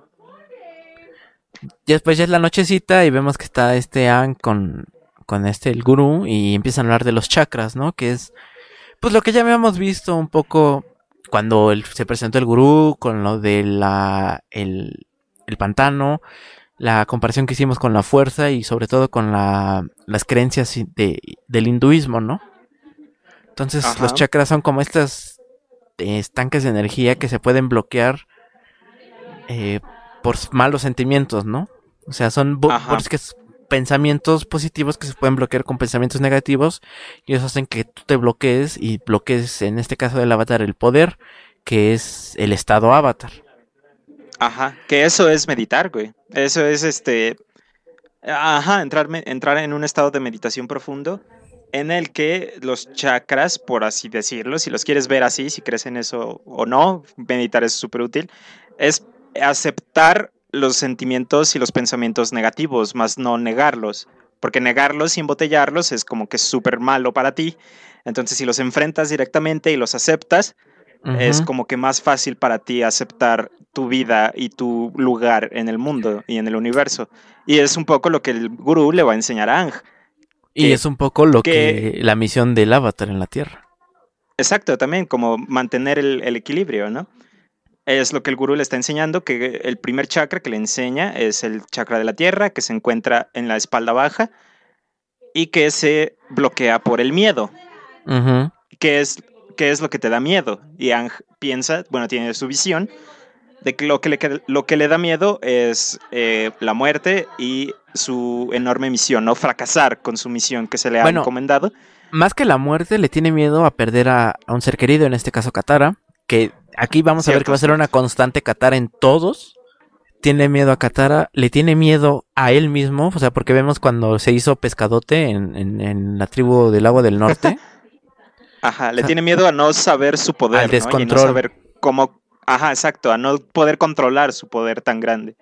Y después ya es la nochecita y vemos que está este An con, con este el gurú y empiezan a hablar de los chakras, ¿no? Que es pues lo que ya habíamos visto un poco cuando el- se presentó el gurú con lo de la el, el pantano, la comparación que hicimos con la fuerza y sobre todo con la, las creencias de, del hinduismo, ¿no? Entonces Ajá. los chakras son como estas eh, estanques de energía que se pueden bloquear eh, por malos sentimientos, ¿no? O sea, son que pensamientos positivos que se pueden bloquear con pensamientos negativos y eso hacen que tú te bloquees y bloquees, en este caso del avatar, el poder, que es el estado avatar. Ajá. Que eso es meditar, güey. Eso es este. Ajá, entrar, entrar en un estado de meditación profundo en el que los chakras, por así decirlo, si los quieres ver así, si crees en eso o no, meditar es súper útil, es aceptar los sentimientos y los pensamientos negativos, más no negarlos. Porque negarlos y embotellarlos es como que súper malo para ti. Entonces, si los enfrentas directamente y los aceptas, es como que más fácil para ti aceptar tu vida y tu lugar en el mundo y en el universo. Y es un poco lo que el gurú le va a enseñar a Ang. Y es un poco lo que, la misión del avatar en la Tierra. Exacto, también como mantener el, equilibrio, ¿no? Es lo que el gurú le está enseñando, que el primer chakra que le enseña es el chakra de la Tierra, que se encuentra en la espalda baja y que se bloquea por el miedo. que, es, que es lo que te da miedo. Y Ang piensa, bueno, tiene su visión de que lo que le, lo que le da miedo es eh, la muerte y su enorme misión, ¿no? Fracasar con su misión que se le ha encomendado. Más que la muerte, le tiene miedo a perder a, un ser querido, en este caso Katara, que aquí vamos a ver que va a ser una constante Katara en todos. Tiene miedo a Katara, le tiene miedo a él mismo, o sea, porque vemos cuando se hizo pescadote en, la tribu del agua del norte. Ajá, le tiene miedo a no saber su poder, al descontrol. ¿no? saber cómo, ajá, exacto, a no poder controlar su poder tan grande.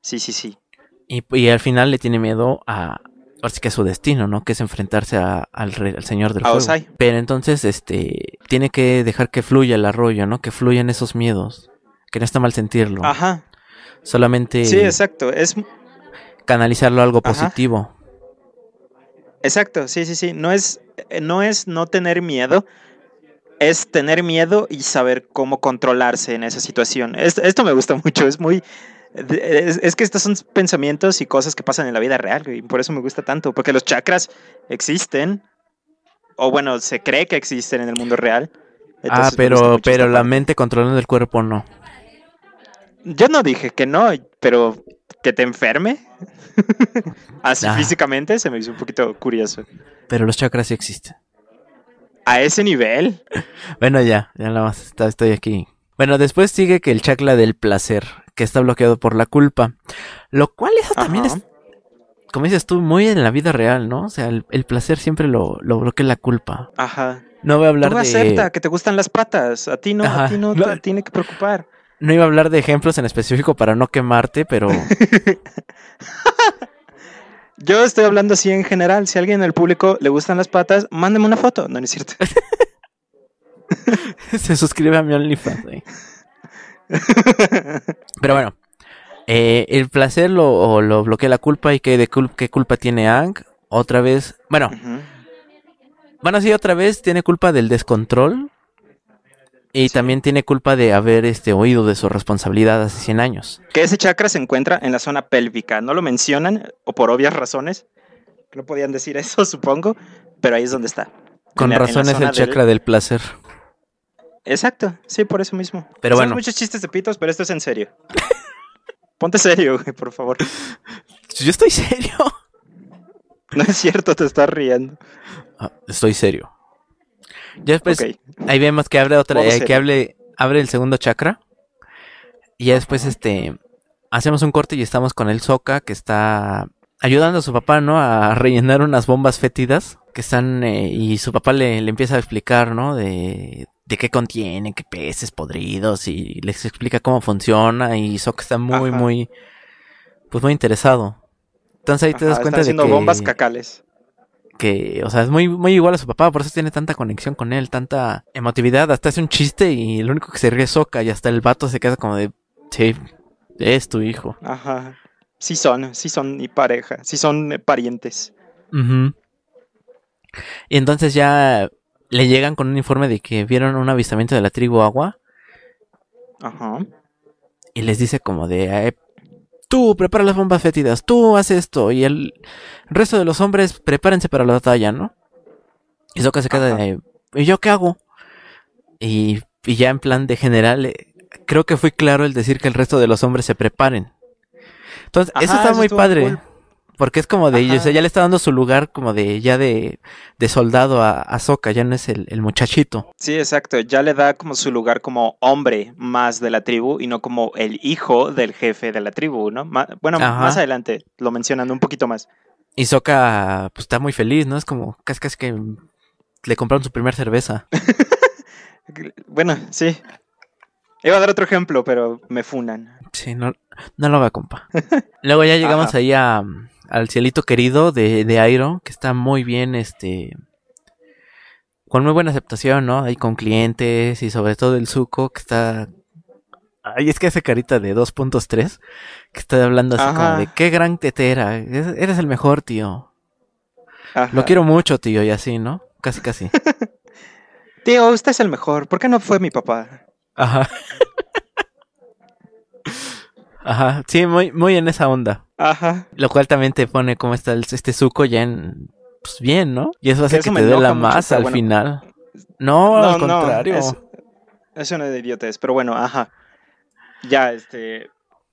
Sí, sí, sí. Y, al final le tiene miedo a, Así que a su destino, ¿no? Que es enfrentarse al, al señor del fuego. Pero entonces, este, tiene que dejar que fluya el arroyo, ¿no? Que fluyan esos miedos. Que no está mal sentirlo. Ajá. Solamente. Sí, exacto. Es canalizarlo a algo positivo. Exacto, sí, sí, sí. No es, no es no tener miedo, es tener miedo y saber cómo controlarse en esa situación. esto me gusta mucho, es muy, es, que estos son pensamientos y cosas que pasan en la vida real, y por eso me gusta tanto, porque los chakras existen, o bueno, se cree que existen en el mundo real. ah, pero, pero la mente controlando el cuerpo no. Yo no dije que no, pero que te enferme. Así físicamente se me hizo un poquito curioso. Pero los chakras sí existen. ¿A ese nivel? bueno, ya, ya nada más estoy aquí. Bueno, después sigue que el chakra del placer, que está bloqueado por la culpa. Lo cual eso también es, como dices tú, muy en la vida real, ¿no? O sea, el, placer siempre lo, lo, bloquea la culpa. Ajá. No voy a hablar tú de... acepta que te gustan las patas. A ti no, a ti no, te tiene que preocupar. No iba a hablar de ejemplos en específico para no quemarte, pero... Yo estoy hablando así en general. Si a alguien en el público le gustan las patas, mándeme una foto. No, no es cierto. Se suscribe a mi OnlyFans. Pero bueno, eh, el placer lo, lo, bloquea la culpa y que de qué culpa tiene Ang. Otra vez, bueno, bueno, sí, otra vez tiene culpa del descontrol y también tiene culpa de haber este oído de su responsabilidad hace 100 años. Que ese chakra se encuentra en la zona pélvica. No lo mencionan, o por obvias razones. No podían decir eso, supongo. Pero ahí es donde está. Con razón es el chakra del placer. Exacto, sí, por eso mismo. Pero bueno. muchos chistes de pitos, pero esto es en serio. Ponte serio, güey, por favor. Yo estoy serio. No es cierto, te estás riendo. Ah, estoy serio. Ya después, ahí vemos que abre otra, eh, que hable, abre el segundo chakra. Y ya después, este, hacemos un corte y estamos con el Soka que está ayudando a su papá, ¿no? A rellenar unas bombas fétidas que están, eh, y su papá le, empieza a explicar, ¿no? De, de qué contienen, qué peces podridos, y les explica cómo funciona, y Soka está muy, muy, pues muy interesado. Entonces ahí te das cuenta de que... bombas cacales que, o sea, es muy, muy igual a su papá, por eso tiene tanta conexión con él, tanta emotividad, hasta hace un chiste y lo único que se ríe es Soca y hasta el vato se queda como de, sí, es tu hijo. Ajá. Sí son, sí son mi pareja, sí son parientes. Y entonces ya le llegan con un informe de que vieron un avistamiento de la tribu Agua. Ajá. Y les dice como de, tú prepara las bombas fétidas, tú haz esto, y el resto de los hombres prepárense para la batalla, ¿no? Y que se queda de, ¿y yo qué hago? Y, ya en plan de general, eh, creo que fue claro el decir que el resto de los hombres se preparen. Entonces, eso está muy padre. Porque es como de, o sea, ya le está dando su lugar como de, ya de, de soldado a, a ya no es el, muchachito. Sí, exacto, ya le da como su lugar como hombre más de la tribu y no como el hijo del jefe de la tribu, ¿no? bueno, más adelante lo mencionan un poquito más. Y Soka, pues está muy feliz, ¿no? Es como casi casi que le compraron su primer cerveza. bueno, sí. Iba a dar otro ejemplo, pero me funan. Sí, no, no lo va, compa. Luego ya llegamos ahí a, al cielito querido de, de Airo, que está muy bien, este, con muy buena aceptación, ¿no? Ahí con clientes y sobre todo el Zuko, que está... Ay, es que hace carita de 2.3, que está hablando así como de, qué gran tetera, eres el mejor, tío. Ajá. Lo quiero mucho, tío, y así, ¿no? Casi, casi. Tío, usted es el mejor. ¿Por qué no fue mi papá? Ajá. Ajá, sí, muy, muy en esa onda. Ajá. Lo cual también te pone cómo está el- este suco ya en... Pues bien, ¿no? Y eso hace Eso que te mucho, más pero al bueno. final. No, al contrario. es, es una de idiotes, pero bueno, ajá. Ya, este.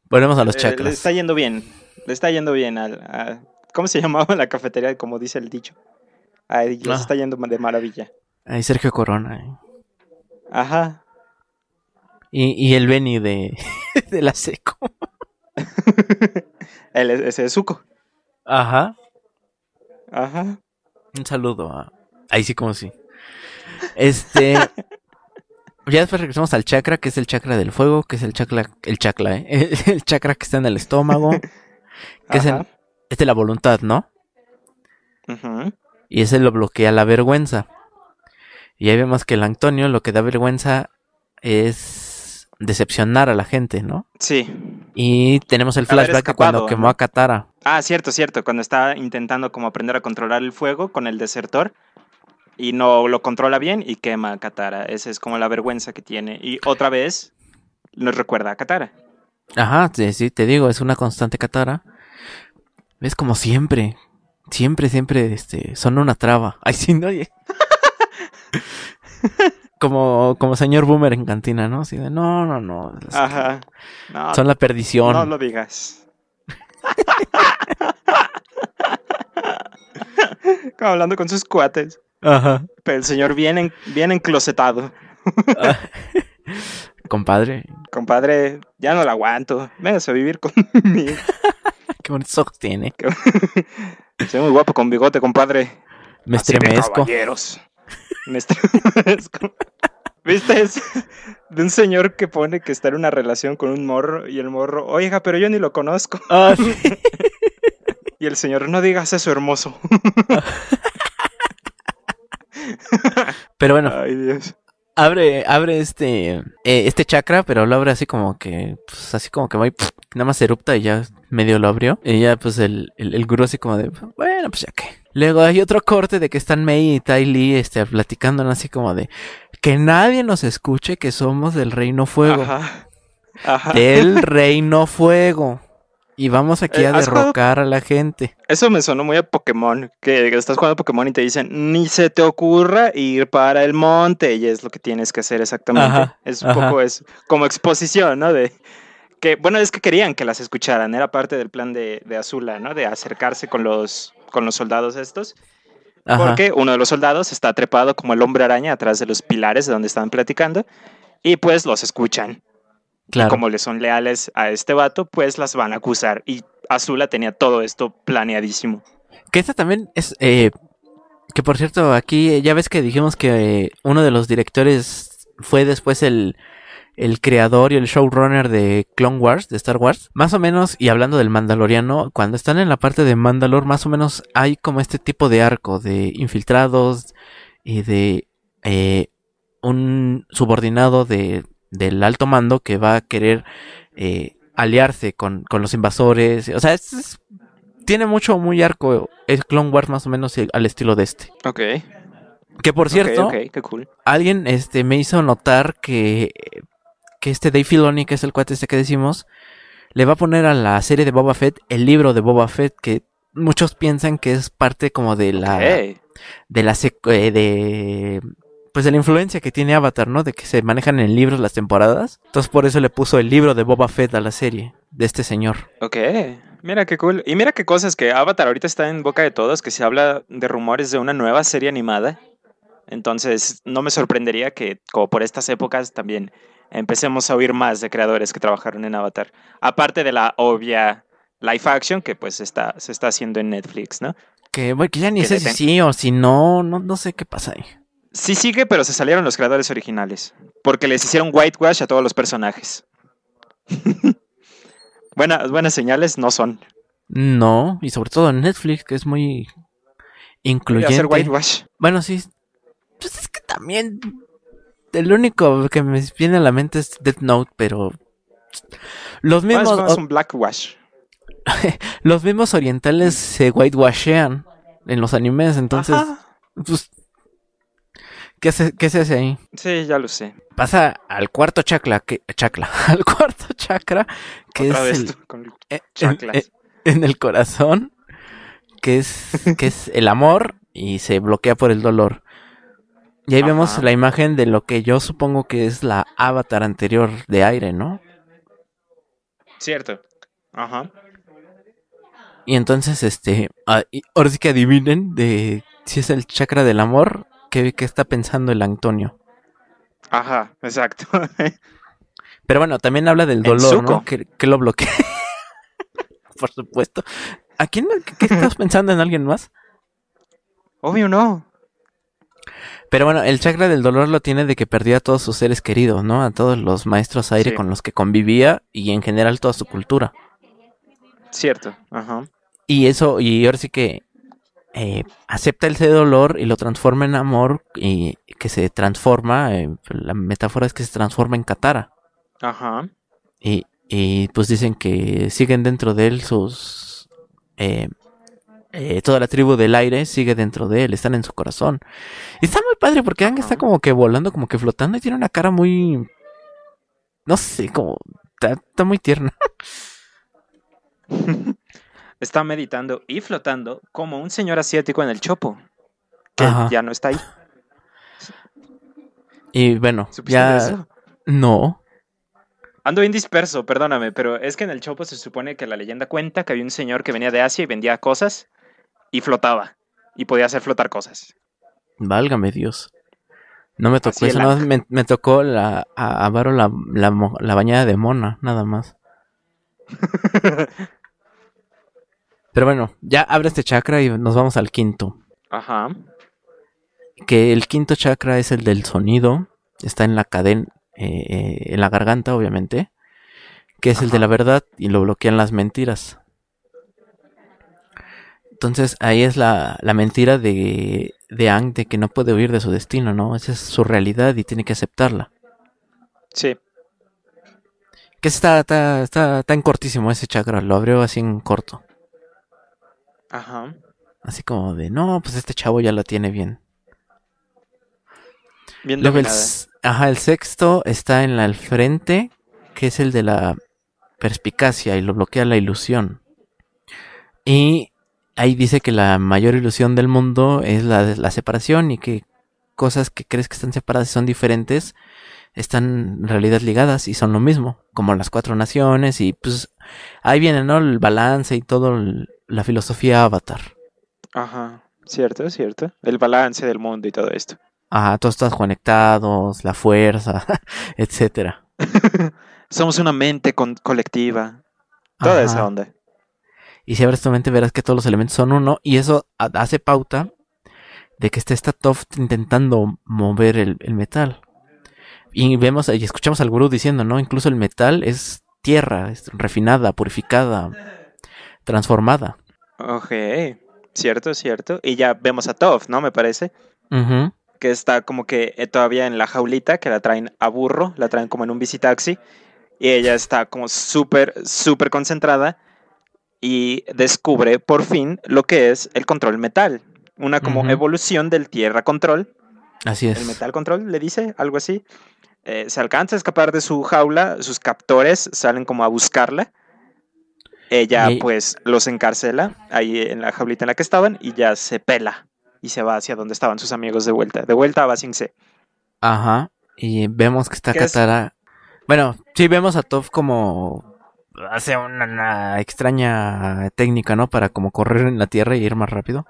Volvemos a los eh, chakras. le está yendo bien. Le está yendo bien al. a- ¿Cómo se llamaba la cafetería? Como dice el dicho. A ellos Ah. está yendo de maravilla. Ay, Sergio Corona. eh. Ajá. Y, y el Benny de, de la seco. el, ese es Zuko. Ajá. Ajá. Un saludo a... Ahí sí como sí. Este... ya después regresamos al chakra, que es el chakra del fuego, que es el chakra... El chakra, ¿eh? El, el chakra que está en el estómago. Que es, el, es de la voluntad, ¿no? Y ese lo bloquea la vergüenza. Y ahí vemos que el Antonio lo que da vergüenza es decepcionar a la gente, ¿no? Sí. Y tenemos el flashback cuando quemó a Katara. Ah, cierto, cierto. Cuando está intentando como aprender a controlar el fuego con el desertor y no lo controla bien y quema a Katara. Esa es como la vergüenza que tiene. Y otra vez nos recuerda a Katara. Ajá, sí, sí, te digo, es una constante Katara. Es como siempre. Siempre, siempre, este, son una traba. Ay, sí, no, oye. como, como señor boomer en cantina, ¿no? Así de, no, no, no. Ajá. No, Son la perdición. no lo digas. Como hablando con sus cuates. Ajá. Pero el señor bien, en- bien enclosetado. Compadre, Compadre, ya no lo aguanto. Véngase a vivir conmigo. qué bonitos ojos tiene. Soy muy guapo con bigote, compadre. Me Así estremezco. caballeros. ¿Viste? Es de un señor que pone que está en una relación con un morro y el morro, oiga, pero yo ni lo conozco. Ah, sí. Y el señor, no digas eso, hermoso. Pero bueno, Ay, Dios. abre, abre este, eh, este chakra, pero lo abre así como que, pues así como que va y nada más erupta y ya medio lo abrió. Y ya pues el, el, el gurú así como de, bueno, pues ya que. Luego hay otro corte de que están Mei y Tai Lee este, platicando así como de que nadie nos escuche que somos del Reino Fuego. Ajá. Ajá. Del Reino Fuego. Y vamos aquí Eh, a ¿has jugado- derrocar a la gente. Eso me sonó muy a Pokémon, que estás jugando Pokémon y te dicen, ni se te ocurra ir para el monte, y es lo que tienes que hacer exactamente. Ajá, es un ajá. poco es como exposición, ¿no? De que, bueno, es que querían que las escucharan, era parte del plan de, de Azula, ¿no? De acercarse con los, con los soldados estos, Ajá. porque uno de los soldados está trepado como el hombre araña atrás de los pilares de donde estaban platicando, y pues los escuchan. claro. Como le son leales a este vato, pues las van a acusar. Y Azula tenía todo esto planeadísimo. Que esta también es. eh, que por cierto, aquí ya ves que dijimos que eh, uno de los directores fue después el, el creador y el showrunner de Clone Wars, de Star Wars. Más o menos, y hablando del Mandaloriano, cuando están en la parte de Mandalor, más o menos hay como este tipo de arco de infiltrados y de eh, un subordinado de, del alto mando que va a querer eh, aliarse con, con los invasores. O sea, es- es tiene mucho, muy arco. Es Clone Wars más o menos al estilo de este. Ok. Que por cierto, cool. alguien este, me hizo notar que, que este Dave Filoni, que es el cuate este que decimos, le va a poner a la serie de Boba Fett el libro de Boba Fett que muchos piensan que es parte como de la de la eh, de pues de la influencia que tiene Avatar, ¿no? De que se manejan en libros las temporadas. Entonces por eso le puso el libro de Boba Fett a la serie de este señor. Ok. Mira qué cool. Y mira qué cosas que Avatar ahorita está en boca de todos, que se habla de rumores de una nueva serie animada. Entonces, no me sorprendería que, como por estas épocas, también empecemos a oír más de creadores que trabajaron en Avatar. Aparte de la obvia live action que pues está, se está haciendo en Netflix, ¿no? Que, bueno, que ya ni Que sé si sí o si no, no, no sé qué pasa ahí. Sí sigue, pero se salieron los creadores originales. Porque les hicieron whitewash a todos los personajes. buenas, buenas señales no son. No, y sobre todo en Netflix, que es muy incluyente. hacer whitewash. Bueno, sí. Pues es que también. El único que me viene a la mente es Death Note, pero. Los mismos, más un blackwash. los mismos orientales se whitewashean. en los animes, entonces, pues, ¿qué se, ¿qué se hace ahí? Sí, ya lo sé. Pasa al cuarto chakra, que, chakra, al cuarto chakra, que es eh, eh, en, el corazón, que es, que es el amor y se bloquea por el dolor. Y ahí vemos la imagen de lo que yo supongo que es la avatar anterior de aire, ¿no? Cierto. Ajá. Y entonces, este, ah, ahora sí que adivinen de si es el chakra del amor, ¿qué, está pensando el Antonio? Ajá, exacto. Pero bueno, también habla del dolor, ¿no? Que, lo bloquea. Por supuesto. ¿A quién qué estás pensando en alguien más? Obvio no. Pero bueno, el chakra del dolor lo tiene de que perdió a todos sus seres queridos, ¿no? A todos los maestros aire con los que convivía y en general toda su cultura. Cierto, ajá. Y eso, y ahora sí que eh, acepta ese dolor y lo transforma en amor y que se transforma, eh, la metáfora es que se transforma en Katara. Ajá. Y, y pues dicen que siguen dentro de él sus... Eh, eh, toda la tribu del aire sigue dentro de él, están en su corazón. Y está muy padre porque Ang está como que volando, como que flotando y tiene una cara muy... No sé, como... Está, muy tierna. está meditando y flotando como un señor asiático en el chopo. Que ya no está ahí. Y bueno, ya... No. Ando indisperso, perdóname, pero es que en el Chopo se supone que la leyenda cuenta que había un señor que venía de Asia y vendía cosas y flotaba. Y podía hacer flotar cosas. Válgame Dios. No me tocó eso, no, me, tocó la, a, Varo la, la, bañada de mona, nada más. Pero bueno, ya abre este chakra y nos vamos al quinto. Ajá. Que el quinto chakra es el del sonido. Está en la cadena, eh, eh, en la garganta, obviamente. Que es el de la verdad y lo bloquean las mentiras. Entonces ahí es la, mentira de, de Ang de que no puede huir de su destino, ¿no? Esa es su realidad y tiene que aceptarla. Sí. Que está, está, está, en cortísimo ese chakra, lo abrió así en corto. Ajá. Así como de, no, pues este chavo ya lo tiene bien. Bien Luego el, ajá, el sexto está en la al frente, que es el de la perspicacia y lo bloquea la ilusión. Y ahí dice que la mayor ilusión del mundo es la, la separación y que cosas que crees que están separadas y son diferentes están en realidad ligadas y son lo mismo, como las cuatro naciones y pues ahí viene, ¿no? El balance y todo la filosofía avatar. Ajá, cierto, cierto. El balance del mundo y todo esto. Ajá, todos están conectados, la fuerza, etcétera. Somos una mente colectiva. Toda esa onda. Y si abres tu mente verás que todos los elementos son uno y eso hace pauta de que está esta Toft intentando mover el, metal. Y vemos y escuchamos al gurú diciendo, ¿no? Incluso el metal es tierra, es refinada, purificada, transformada. Ok, cierto, cierto. Y ya vemos a Toft, ¿no? Me parece. Que está como que eh, todavía en la jaulita, que la traen a burro, la traen como en un visitaxi. Y ella está como súper, súper concentrada y descubre por fin lo que es el control metal, una como evolución del tierra control. Así es. El metal control le dice, algo así. Eh, se alcanza a escapar de su jaula, sus captores salen como a buscarla. Ella pues los encarcela ahí en la jaulita en la que estaban y ya se pela y se va hacia donde estaban sus amigos de vuelta, de vuelta a Basing C. Ajá, y vemos que está Katara. Bueno, sí vemos a Toph como hace una, extraña técnica, ¿no? Para como correr en la tierra y ir más rápido.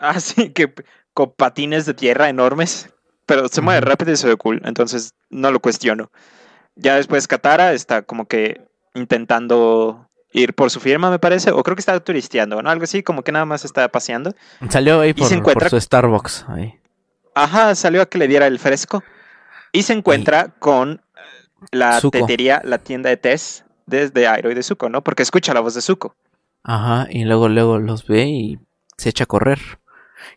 Ah, sí, que con patines de tierra enormes. Pero se mueve rápido y se ve cool. Entonces no lo cuestiono. Ya después Katara está como que intentando ir por su firma, me parece. O creo que está turisteando, ¿no? Algo así, como que nada más está paseando. Salió ahí por, su Starbucks. Ahí. Ajá, salió a que le diera el fresco. Y se encuentra con la tetería, la tienda de Tess desde Airo y de Zuko, ¿no? Porque escucha la voz de Zuko. Ajá, y luego, luego los ve y se echa a correr.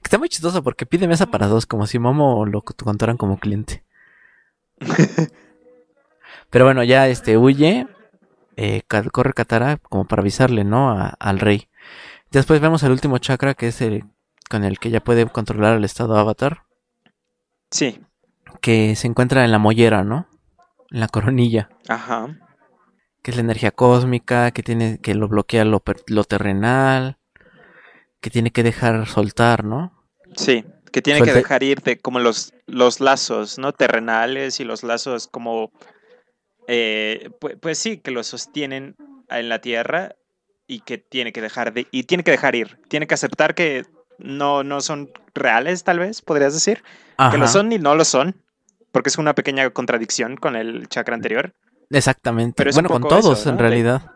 Está muy chistoso porque pide mesa para dos, como si Momo lo contaran como cliente. Pero bueno, ya este huye, eh, corre Katara como para avisarle, ¿no? al rey. Después vemos el último chakra que es el con el que ya puede controlar el estado avatar. Sí. Que se encuentra en la mollera, ¿no? En la coronilla. Ajá. Que es la energía cósmica, que tiene, que lo bloquea lo, lo terrenal, que tiene que dejar soltar, ¿no? Sí, que tiene que dejar ir de como los, los lazos, ¿no? Terrenales y los lazos como, eh, pues, pues, sí, que lo sostienen en la tierra y que tiene que dejar de, y tiene que dejar ir, tiene que aceptar que no, no son reales, tal vez, podrías decir, que lo son y no lo son, porque es una pequeña contradicción con el chakra anterior. Exactamente. Pero bueno, con todos en realidad.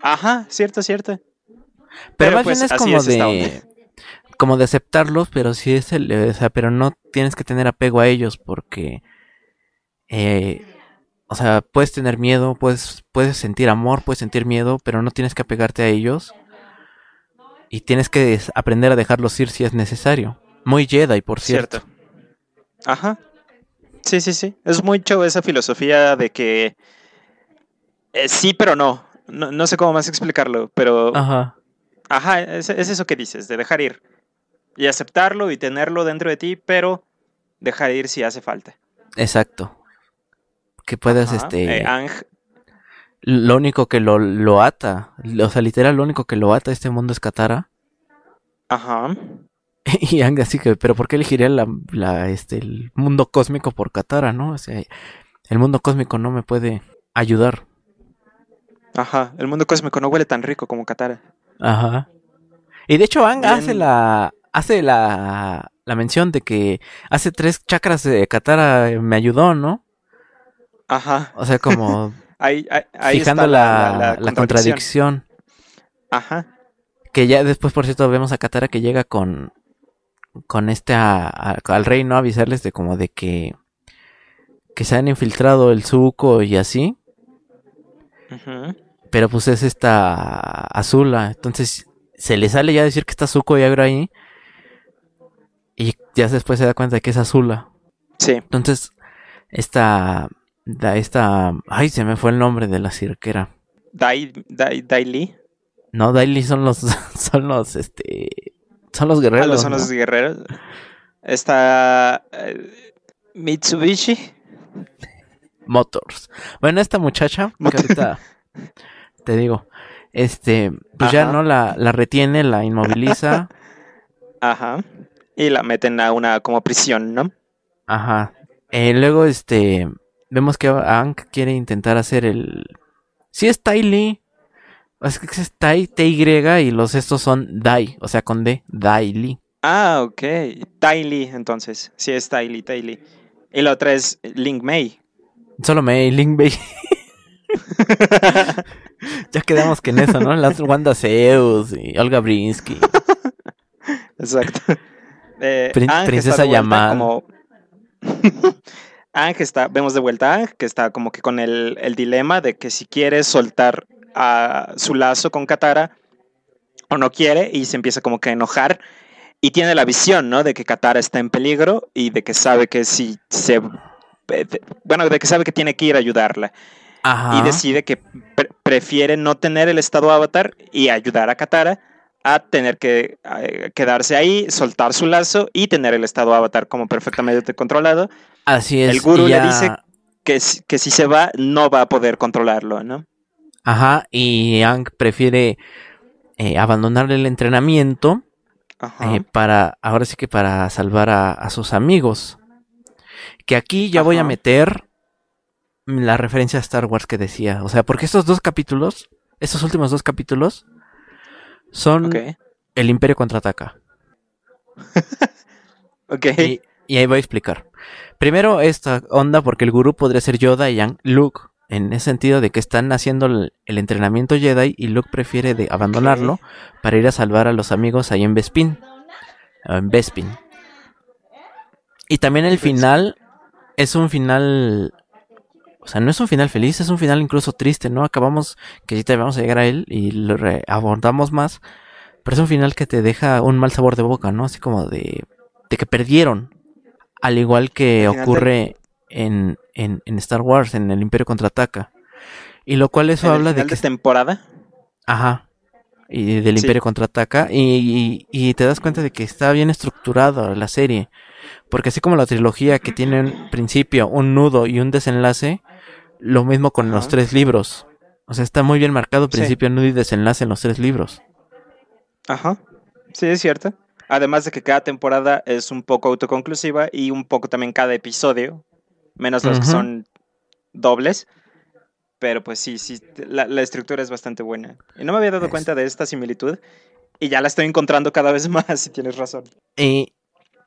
Ajá, cierto, cierto. Pero, más bien pues, es como de como de aceptarlos, pero sí es el, o sea, pero no tienes que tener apego a ellos porque eh, o sea, puedes tener miedo, puedes, puedes sentir amor, puedes sentir miedo, pero no tienes que apegarte a ellos. Y tienes que aprender a dejarlos ir si es necesario. Muy Jedi, por cierto. cierto. Ajá. Sí, sí, sí. Es mucho esa filosofía de que eh, sí, pero no. no. no. sé cómo más explicarlo, pero... Ajá. Ajá, es, eso que dices, de dejar ir. Y aceptarlo y tenerlo dentro de ti, pero dejar ir si hace falta. Exacto. Que puedas, este... Eh, lo único que lo, lo ata, o sea, literal, lo único que lo ata a este mundo es Katara. Ajá. Y Ang así que, pero ¿por qué elegiría la, la, este, el mundo cósmico por Katara, no? O sea, el mundo cósmico no me puede ayudar. Ajá, el mundo cósmico no huele tan rico como Katara. Ajá. Y de hecho Ang hace la hace la, la mención de que hace tres chakras de Katara me ayudó, ¿no? Ajá. O sea, como ahí, ahí, fijando la, la, contradicción. Ajá. Que ya después, por cierto, vemos a Katara que llega con con este al rey, ¿no? Avisarles de como de que que se han infiltrado el Zuko y así. Pero pues es esta Azula. Entonces se le sale ya decir que está Zuko y Agro ahí. Y ya después se da cuenta de que es Azula. Sí. Entonces, esta. Da, esta. Ay, se me fue el nombre de la cirquera. Dai, Dai, No, Daily son los. Son los. Este. Son los guerreros. Ah, son los guerreros. Esta. Eh, Mitsubishi. Motors. Bueno, esta muchacha. Que ahorita. te digo. Este, pues ya no la, la retiene, la inmoviliza. Ajá. Y la meten a una como prisión, ¿no? Ajá. Eh, luego, este, vemos que Ank quiere intentar hacer el... Sí es Ty Es que es Tai, T-Y y los estos son Dai, o sea, con D, Dai Ah, ok. Tai entonces. Sí es Tai Lee, Y la otra es Link May. Solo May, Link May. ya quedamos que en eso, ¿no? Las Wanda Zeus y Olga Brinsky. Exacto. Eh, princesa llamada. Como... Está, vemos de vuelta a Ángel, que está como que con el, dilema de que si quiere soltar a su lazo con Katara o no quiere y se empieza como que a enojar y tiene la visión, ¿no? De que Katara está en peligro y de que sabe que si se... Bueno, de que sabe que tiene que ir a ayudarla y decide que prefiere no tener el estado avatar y ayudar a Katara a tener que quedarse ahí, soltar su lazo y tener el estado avatar como perfectamente controlado. Así es. El guru le dice que, que si se va no va a poder controlarlo, ¿no? Ajá, y Yang prefiere eh, abandonar el entrenamiento eh, para, ahora sí que para salvar a, sus amigos. Que aquí ya voy a meter la referencia a Star Wars que decía. O sea, porque estos dos capítulos, estos últimos dos capítulos, son el Imperio contraataca. ok. Y, ahí voy a explicar. Primero, esta onda, porque el gurú podría ser Yoda y Yang Luke. En ese sentido de que están haciendo el, entrenamiento Jedi y Luke prefiere de abandonarlo para ir a salvar a los amigos ahí en Bespin. En Bespin. Y también el final es un final o sea, no es un final feliz, es un final incluso triste, ¿no? Acabamos, que sí te vamos a llegar a él y lo abordamos más, pero es un final que te deja un mal sabor de boca, ¿no? Así como de, de que perdieron, al igual que ocurre en, en, en, Star Wars, en el Imperio Contraataca. Y lo cual eso habla de que... de temporada? Ajá. y del Imperio contraataca y, y, te das cuenta de que está bien estructurada la serie. Porque así como la trilogía que tiene un principio, un nudo y un desenlace, lo mismo con los tres libros. O sea, está muy bien marcado principio, nudo y desenlace en los tres libros. Ajá. Sí, es cierto. Además de que cada temporada es un poco autoconclusiva y un poco también cada episodio, menos los que son dobles. Pero pues sí, sí, la, estructura es bastante buena. Y no me había dado cuenta de esta similitud. Y ya la estoy encontrando cada vez más, si tienes razón. Y,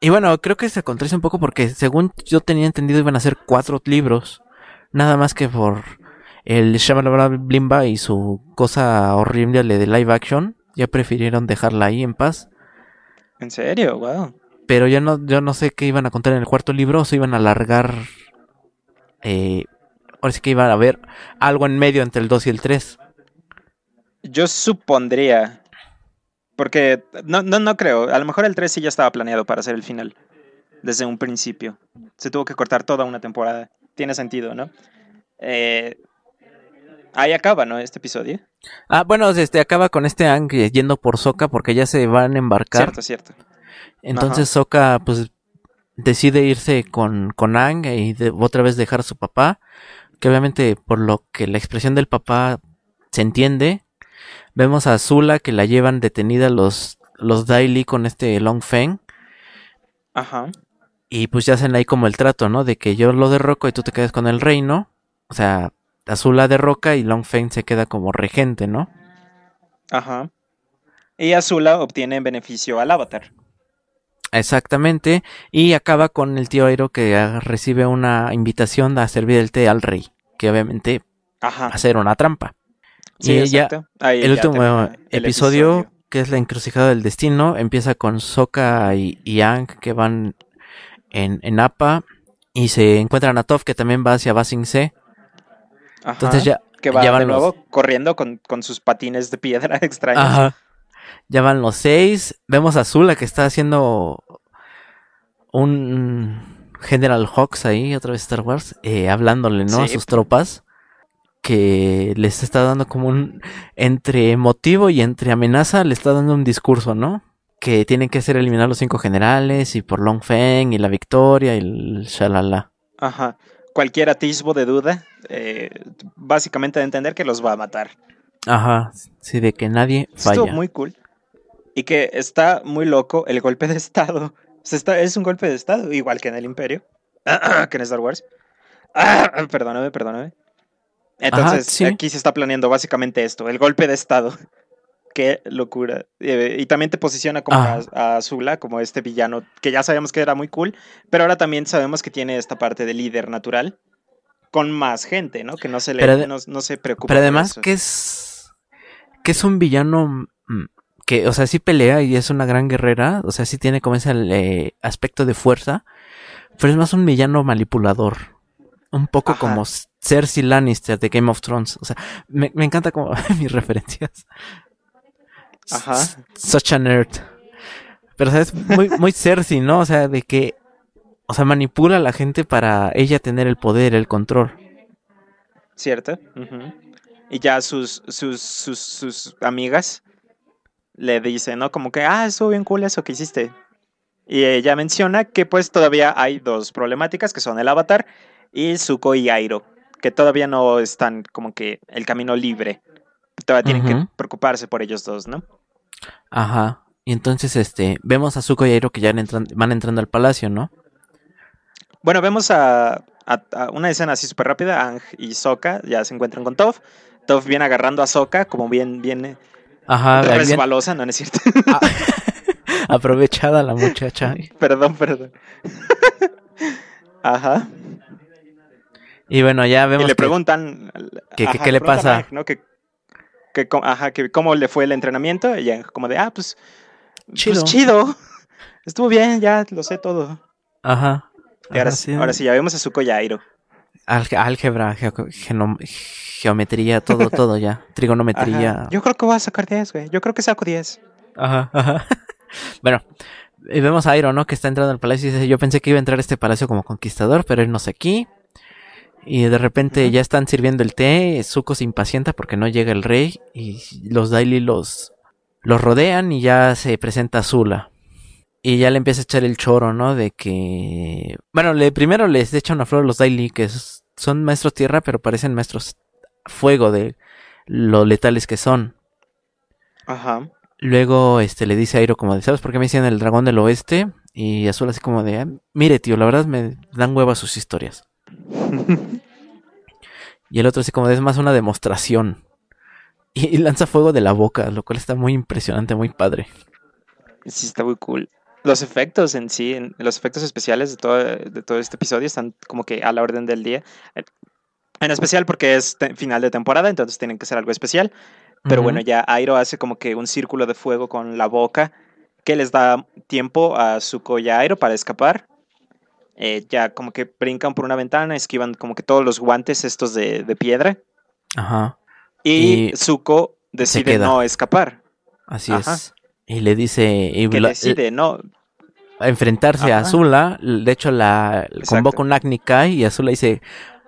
y bueno, creo que se contradice un poco porque según yo tenía entendido iban a ser cuatro libros. Nada más que por el Shabalabla Blimba y su cosa horrible de live action. Ya prefirieron dejarla ahí en paz. ¿En serio? Wow. Pero yo no, yo no sé qué iban a contar en el cuarto libro o se iban a alargar eh, ahora sí que iba a haber algo en medio entre el 2 y el 3. Yo supondría. Porque no, no, no creo. A lo mejor el 3 sí ya estaba planeado para ser el final. Desde un principio. Se tuvo que cortar toda una temporada. Tiene sentido, ¿no? Eh, ahí acaba, ¿no? Este episodio. Ah, bueno, este acaba con este Ang yendo por Soka porque ya se van a embarcar. Cierto, cierto. Entonces Soka, pues, decide irse con, con Ang y otra vez dejar a su papá que obviamente por lo que la expresión del papá se entiende, vemos a Zula que la llevan detenida los, los Daily con este Long Feng. Ajá. Y pues ya hacen ahí como el trato, ¿no? De que yo lo derroco y tú te quedas con el reino. O sea, Azula derroca y Long Feng se queda como regente, ¿no? Ajá. Y Azula obtiene beneficio al avatar. Exactamente. Y acaba con el tío Airo que recibe una invitación a servir el té al rey. Que obviamente va a ser una trampa. y ya el último episodio, que es la encrucijada del destino, empieza con Sokka y, Yang que van en, en APA y se encuentran a Toph que también va hacia Basing C. Entonces ya, que va de nuevo corriendo con, con, sus patines de piedra extraños. Ajá. Ya van los seis. Vemos a Zula que está haciendo un General Hawks ahí, otra vez Star Wars, eh, hablándole, ¿no? A sus tropas. Que les está dando como un. Entre motivo y entre amenaza, le está dando un discurso, ¿no? Que tienen que hacer eliminar los cinco generales y por Long Feng y la victoria y el shalala. Ajá. Cualquier atisbo de duda, eh, básicamente de entender que los va a matar. Ajá. Sí, de que nadie falla. Estuvo muy cool. Y que está muy loco el golpe de estado. Es un golpe de estado, igual que en el Imperio. que en Star Wars. perdóname, perdóname. Entonces, aquí se está planeando básicamente esto, el golpe de estado. Qué locura. Eh, y también te posiciona como a, a, Zula, como este villano, que ya sabemos que era muy cool, pero ahora también sabemos que tiene esta parte de líder natural con más gente, ¿no? Que no se le no, se preocupa. Pero además que es que es un villano mm, que, o sea, sí pelea y es una gran guerrera, o sea, sí tiene como ese eh, aspecto de fuerza, pero es más un villano manipulador. Un poco como Cersei Lannister de Game of Thrones. O sea, me, encanta como mis referencias. Ajá. Such a nerd. Pero, o sea, es muy, muy Cersei, ¿no? O sea, de que, o sea, manipula a la gente para ella tener el poder, el control. Cierto. Y ya sus, sus, sus, sus amigas le dice, ¿no? Como que, ah, estuvo bien cool eso que hiciste. Y ella menciona que pues todavía hay dos problemáticas, que son el avatar y Zuko y Airo, que todavía no están como que el camino libre. Todavía tienen que preocuparse por ellos dos, ¿no? Ajá. Y entonces, este, vemos a Zuko y Airo que ya van entrando al palacio, ¿no? Bueno, vemos a, una escena así súper rápida. Ang y Sokka ya se encuentran con Toph. Toph viene agarrando a Sokka, como bien viene Ajá. Resbalosa, no, no es cierto. Ah, aprovechada la muchacha. perdón, perdón. Ajá. Y bueno, ya vemos. Y le preguntan. ¿Qué, qué, le pasa? ¿no? Que, que, ajá, que cómo le fue el entrenamiento. Y como de, ah, pues. pues chido. Pues chido. Estuvo bien, ya lo sé todo. Ajá. Y ahora, sí. ahora sí, ya vemos a Zuko Yairo. álgebra, geometría, todo, todo ya. Trigonometría. Yo creo que voy a sacar 10, güey. Yo creo que saco 10. Ajá, ajá. bueno, y vemos a Iron, ¿no? Que está entrando al palacio y dice, yo pensé que iba a entrar a este palacio como conquistador, pero él no sé aquí. Y de repente ya están sirviendo el té, Zuko se impacienta porque no llega el rey y los Daily los los rodean y ya se presenta Azula. Y ya le empieza a echar el choro, ¿no? De que... Bueno, le, primero les echa una flor a los Daily, que son maestros tierra, pero parecen maestros fuego de lo letales que son. Ajá. Luego este, le dice a Airo como de, ¿sabes por qué me dicen el dragón del oeste? Y Azul así como de, ah, mire tío, la verdad me dan huevas sus historias. y el otro así como de, es más una demostración. Y, lanza fuego de la boca, lo cual está muy impresionante, muy padre. Sí, está muy cool. Los efectos en sí, los efectos especiales de todo, de todo este episodio están como que a la orden del día. En especial porque es final de temporada, entonces tienen que ser algo especial. Pero bueno, ya Airo hace como que un círculo de fuego con la boca que les da tiempo a Zuko y a Airo para escapar. Eh, ya como que brincan por una ventana, esquivan como que todos los guantes estos de, piedra. Ajá. Y, Zuko decide no escapar. Así es. Y le dice... Y que decide no... A enfrentarse a Azula. De hecho, la convoca un Agni Kai y Azula dice...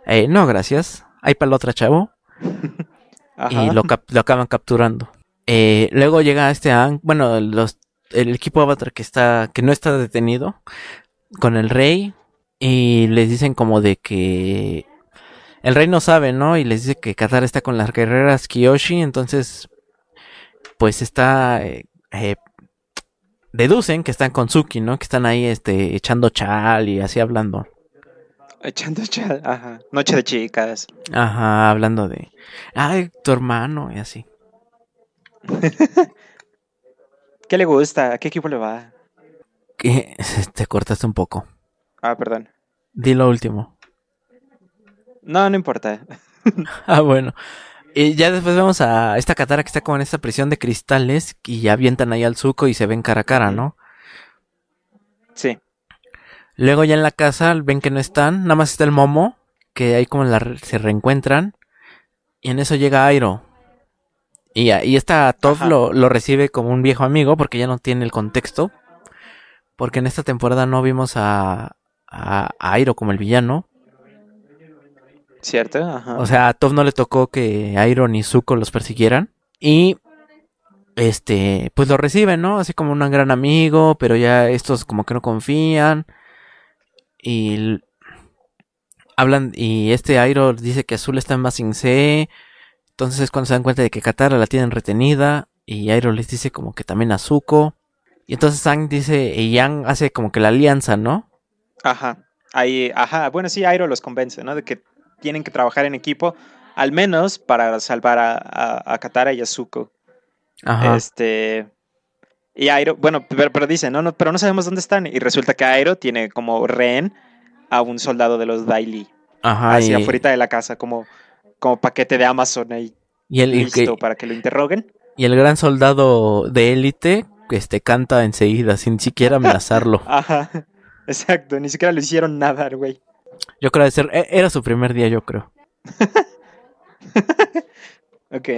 Eh, no, gracias. Hay para la otra chavo. y lo, acaban capturando. Eh, luego llega este bueno, los, el equipo Avatar que está, que no está detenido, con el rey, y les dicen como de que el rey no sabe, ¿no? Y les dice que Qatar está con las guerreras Kiyoshi, entonces, pues está, eh, eh, deducen que están con Suki, ¿no? Que están ahí, este, echando chal y así hablando. Echando chal, ajá. Noche de chicas. Ajá, hablando de. Ay, tu hermano, y así. ¿Qué le gusta? ¿A qué equipo le va? Que te cortaste un poco. Ah, perdón. Di lo último. No, no importa. ah, bueno. Y ya después vemos a esta Katara que está como en esta prisión de cristales y ya avientan ahí al suco y se ven cara a cara, ¿no? Sí. Luego ya en la casa ven que no están, nada más está el momo, que ahí como se reencuentran. Y en eso llega Airo. Y, y esta Toph lo, recibe como un viejo amigo porque ya no tiene el contexto. Porque en esta temporada no vimos a, a, Airo como el villano. Cierto, ajá. O sea, a Toph no le tocó que Airo ni Zuko los persiguieran. Y este, pues lo reciben, ¿no? Así como un gran amigo, pero ya estos como que no confían. Y hablan y este Airo dice que Azul está en Basing C. Entonces es cuando se dan cuenta de que Katara la tienen retenida y Airo les dice como que también a Zuko. Y entonces Sang dice y Yang hace como que la alianza, ¿no? Ajá. Ahí, ajá, bueno, sí, Airo los convence, ¿no? De que tienen que trabajar en equipo, al menos para salvar a, Katara y a Zuko. Ajá. Este, y Airo, bueno, pero, pero dice, no, no, pero no sabemos dónde están. Y resulta que Airo tiene como rehén a un soldado de los Daily. Ajá. Hacia afuera de la casa, como, como paquete de Amazon ahí. Y el, listo para que lo interroguen. Y el gran soldado de élite este, canta enseguida, sin siquiera amenazarlo. Ajá. Exacto, ni siquiera le hicieron nada, güey. Yo creo que era su primer día, yo creo. ok.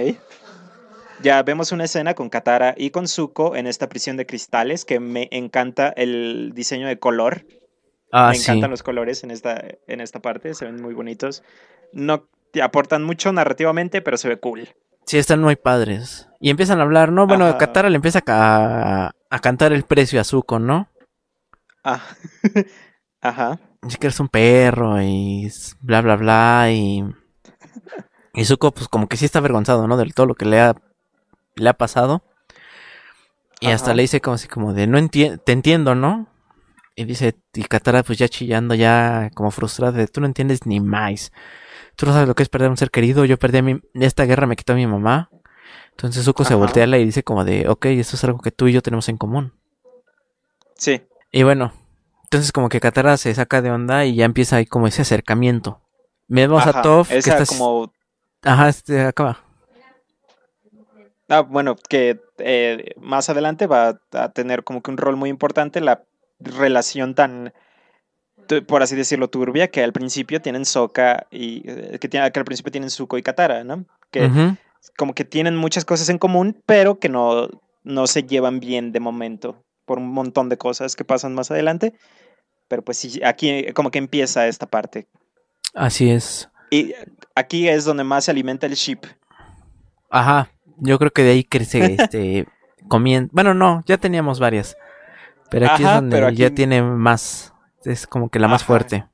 Ya vemos una escena con Katara y con Zuko en esta prisión de cristales que me encanta el diseño de color. Ah, me encantan los colores en esta, en esta parte, se ven muy bonitos. No te aportan mucho narrativamente, pero se ve cool. Sí, están muy padres. Y empiezan a hablar, ¿no? Bueno, Katara le empieza a, a, cantar el precio a Zuko, ¿no? Ah. Ajá. Dice que eres un perro y bla, bla, bla. Y, y Zuko, pues como que sí está avergonzado, ¿no? De todo lo que le ha le ha pasado. Y hasta le dice como así como de, no entiendo, te entiendo, ¿no? Y dice, y Katara pues ya chillando, ya como frustrada, de, tú no entiendes ni más. Tú no sabes lo que es perder a un ser querido, yo perdí a mi, esta guerra me quitó a mi mamá. Entonces Zuko se voltea y dice como de, ok, esto es algo que tú y yo tenemos en común. Sí. Y bueno, entonces como que Katara se saca de onda y ya empieza ahí como ese acercamiento. Vemos a Toph que está... como... Ajá, este, acaba. Ah, bueno, que eh, más adelante va a tener como que un rol muy importante la relación tan, por así decirlo, turbia, que al principio tienen Soka y eh, que, tiene, que al principio tienen Zuko y Katara, ¿no? Que como que tienen muchas cosas en común, pero que no, no se llevan bien de momento por un montón de cosas que pasan más adelante. Pero pues sí, aquí como que empieza esta parte. Así es. Y aquí es donde más se alimenta el ship. Ajá, yo creo que de ahí crece este comien... Bueno, no, ya teníamos varias. Pero aquí es donde ya tiene más. Es como que la más fuerte.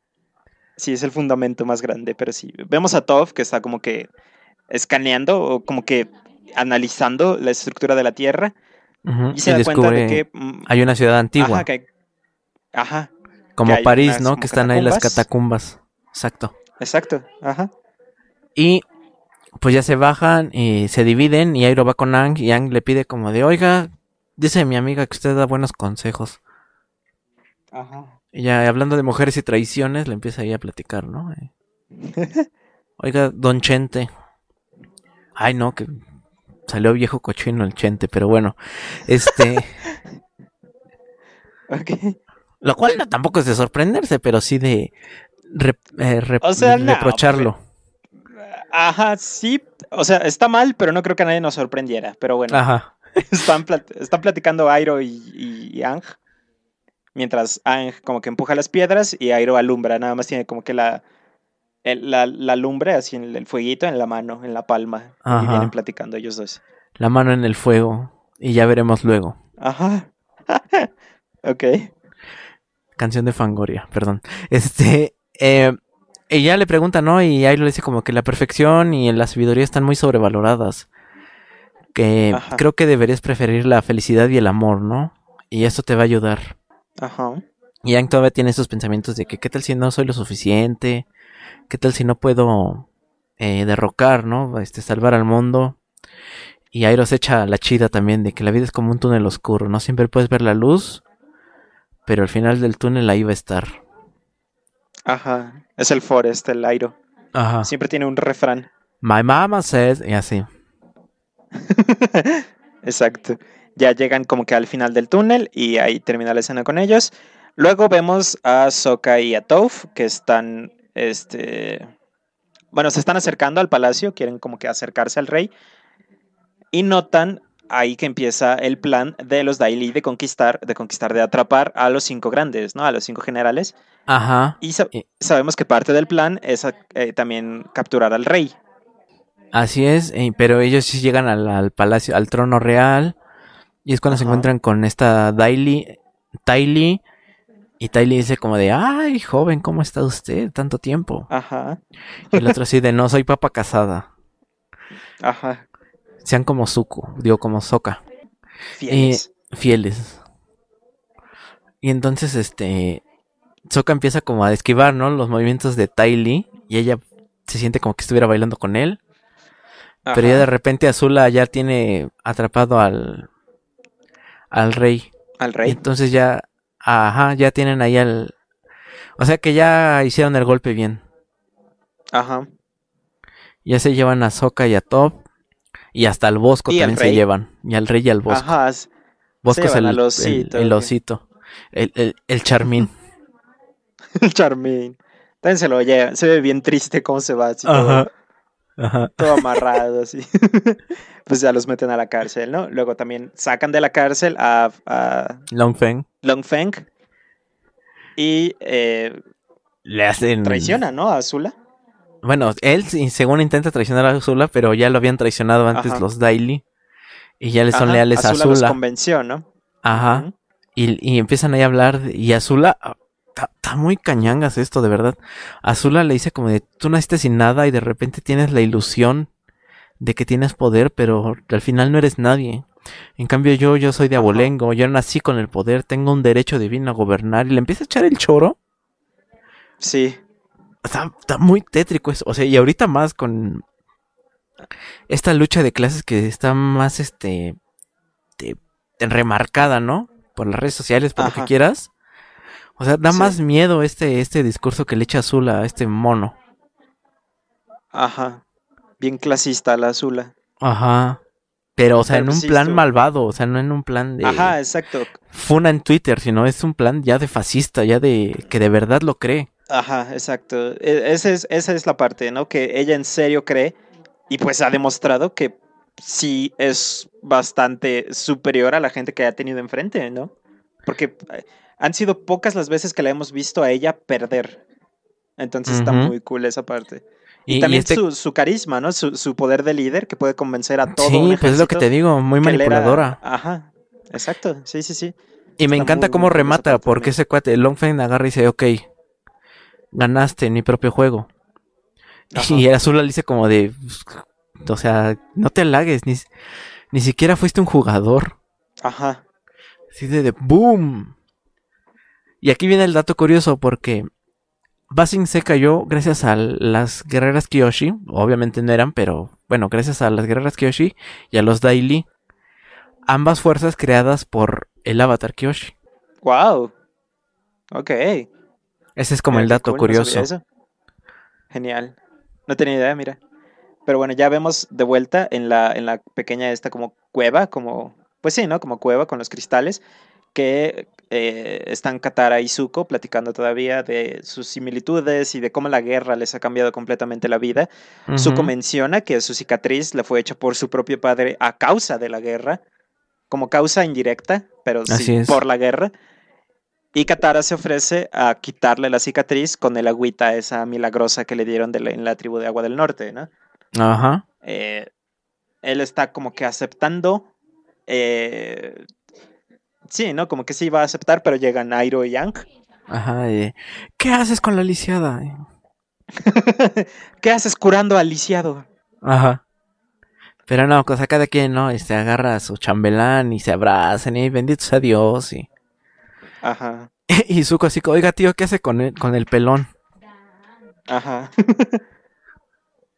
Sí, es el fundamento más grande, pero sí. Vemos a Toph que está como que escaneando o como que analizando la estructura de la Tierra. Y se da cuenta de que mm, hay una ciudad antigua. Ajá. como París, ¿no? Que están ahí las catacumbas. Exacto. Exacto, ajá. Y pues ya se bajan y se dividen y Airo va con Ang y Ang le pide como de, oiga, dice mi amiga que usted da buenos consejos. Ajá. Y ya hablando de mujeres y traiciones, le empieza ahí a platicar, ¿no? Eh. oiga, don Chente. Ay, no, que salió viejo cochino el Chente, pero bueno, este... ok. Lo cual tampoco es de sorprenderse, pero sí de eh, reprocharlo. Ajá, sí. O sea, está mal, pero no creo que a nadie nos sorprendiera. Pero bueno. Ajá. Están, están platicando Airo y, Ang. Mientras Ang como que empuja las piedras y Airo alumbra. Nada más tiene como que la, la, lumbre así en el fueguito en la mano, en la palma. Y vienen platicando ellos dos. La mano en el fuego. Y ya veremos luego. Ajá. ok. Canción de Fangoria, perdón. Este. Eh, ella le pregunta, ¿no? Y ahí le dice como que la perfección y la sabiduría están muy sobrevaloradas. Que creo que deberías preferir la felicidad y el amor, ¿no? Y eso te va a ayudar. Ajá. Y Yang todavía tiene esos pensamientos de que qué tal si no soy lo suficiente, qué tal si no puedo eh, derrocar, ¿no? Este, salvar al mundo. Y Airo se echa la chida también de que la vida es como un túnel oscuro, no siempre puedes ver la luz, pero al final del túnel ahí va a estar. Ajá, es el Forest, el Airo. Ajá. Siempre tiene un refrán. My mama says, y así. Exacto. Ya llegan como que al final del túnel y ahí termina la escena con ellos. Luego vemos a Sokka y a Toph que están, este, bueno, se están acercando al palacio, quieren como que acercarse al rey y notan ahí que empieza el plan de los Daily de conquistar, de conquistar, de atrapar a los cinco grandes, ¿no? A los cinco generales. Ajá. Y sabemos que parte del plan es eh, también capturar al rey. Así es, eh, pero ellos sí llegan al, palacio, al trono real. Y es cuando se encuentran con esta Daily, Tylee. Y Tylee dice como de, ay, joven, ¿cómo está usted? Tanto tiempo. Ajá. Y el otro así de, no, soy papa casada. Ajá sean como Zuko, digo como Soka. Fieles. fieles. Y entonces, este, Soka empieza como a esquivar, ¿no? Los movimientos de Ty y ella se siente como que estuviera bailando con él. Pero ya de repente Azula ya tiene atrapado al, al rey. Al rey. entonces ya, ajá, ya tienen ahí al... O sea que ya hicieron el golpe bien. Ajá. Ya se llevan a Soka y a Top. Y hasta al Bosco también se llevan. Y al rey y al Bosco. Ajá. Bosco es el, osito, el, osito. El, el, el charmín. el charmín. También se lo lleva. Se ve bien triste cómo se va. Así Ajá. Todo, Ajá. todo amarrado así. pues ya los meten a la cárcel, ¿no? Luego también sacan de la cárcel a... a Long Feng. Long Feng. Y... Eh, Le hacen... Traiciona, ¿no? A Azula. Bueno, él según intenta traicionar a Azula, pero ya lo habían traicionado antes los Daily. Y ya le son leales a Azula. Los convenció, ¿no? Ajá. y, empiezan ahí a hablar. Y Azula. Está muy cañangas esto, de verdad. Azula le dice como de tú naciste sin nada y de repente tienes la ilusión de que tienes poder, pero al final no eres nadie. En cambio yo, yo soy de abolengo, yo nací con el poder, tengo un derecho divino a gobernar y le empieza a echar el choro. Sí. Está, muy tétrico eso. O sea, y ahorita más con esta lucha de clases que está más este remarcada, ¿no? Por las redes sociales, por lo que quieras. O sea, da más miedo este, este discurso que le echa Azula a este mono. Ajá. Bien clasista la Azula. Ajá. Pero, o sea, en un plan malvado, o sea, no en un plan de... Ajá, exacto. Funa en Twitter, sino es un plan ya de fascista, ya de que de verdad lo cree. Ajá, exacto. E, esa es, esa es la parte, ¿no? Que ella en serio cree y pues ha demostrado que sí es bastante superior a la gente que ha tenido enfrente, ¿no? Porque eh, han sido pocas las veces que la hemos visto a ella perder. Entonces está muy cool esa parte. Y, también este su, carisma, ¿no? Su, poder de líder que puede convencer a todos. Sí, pues es lo que te digo, muy manipuladora. Ajá, exacto, sí, sí, sí. Y me encanta cómo remata, porque ese cuate, Longfeng agarra y dice, ok, ganaste en mi propio juego. Y el azul le dice como de, o sea, no te halagues, ni, ni siquiera fuiste un jugador. Ajá. Así de, de boom. Y aquí viene el dato curioso porque Basing se cayó gracias a las guerreras Kyoshi. Obviamente no eran, pero bueno, gracias a las guerreras Kyoshi y a los Daily. Ambas fuerzas creadas por el avatar Kyoshi. ¡Wow! Ok. Ese es como el dato curioso. Genial. No tenía idea, mira. Pero bueno, ya vemos de vuelta en la, en la pequeña esta como cueva, como, pues sí, ¿no? Como cueva con los cristales, que eh, están Katara y Zuko platicando todavía de sus similitudes y de cómo la guerra les ha cambiado completamente la vida. Zuko menciona que su cicatriz le fue hecha por su propio padre a causa de la guerra, como causa indirecta, pero sí por la guerra. Y Katara se ofrece a quitarle la cicatriz con el agüita esa milagrosa que le dieron en la tribu de Agua del Norte, ¿no? Ajá. Eh, él está como que aceptando. Eh, sí, ¿no? Como que sí va a aceptar, pero llegan Nairo y Yang. Ajá. ¿Qué haces con la lisiada? ¿Qué haces curando al lisiado? Ajá. Pero no, cosa cada quien, ¿no? Este agarra a su chambelán y se abrazan y bendito sea Dios y. Ajá. y Zuko así, oiga tío, ¿qué hace con el, con el pelón? Ajá.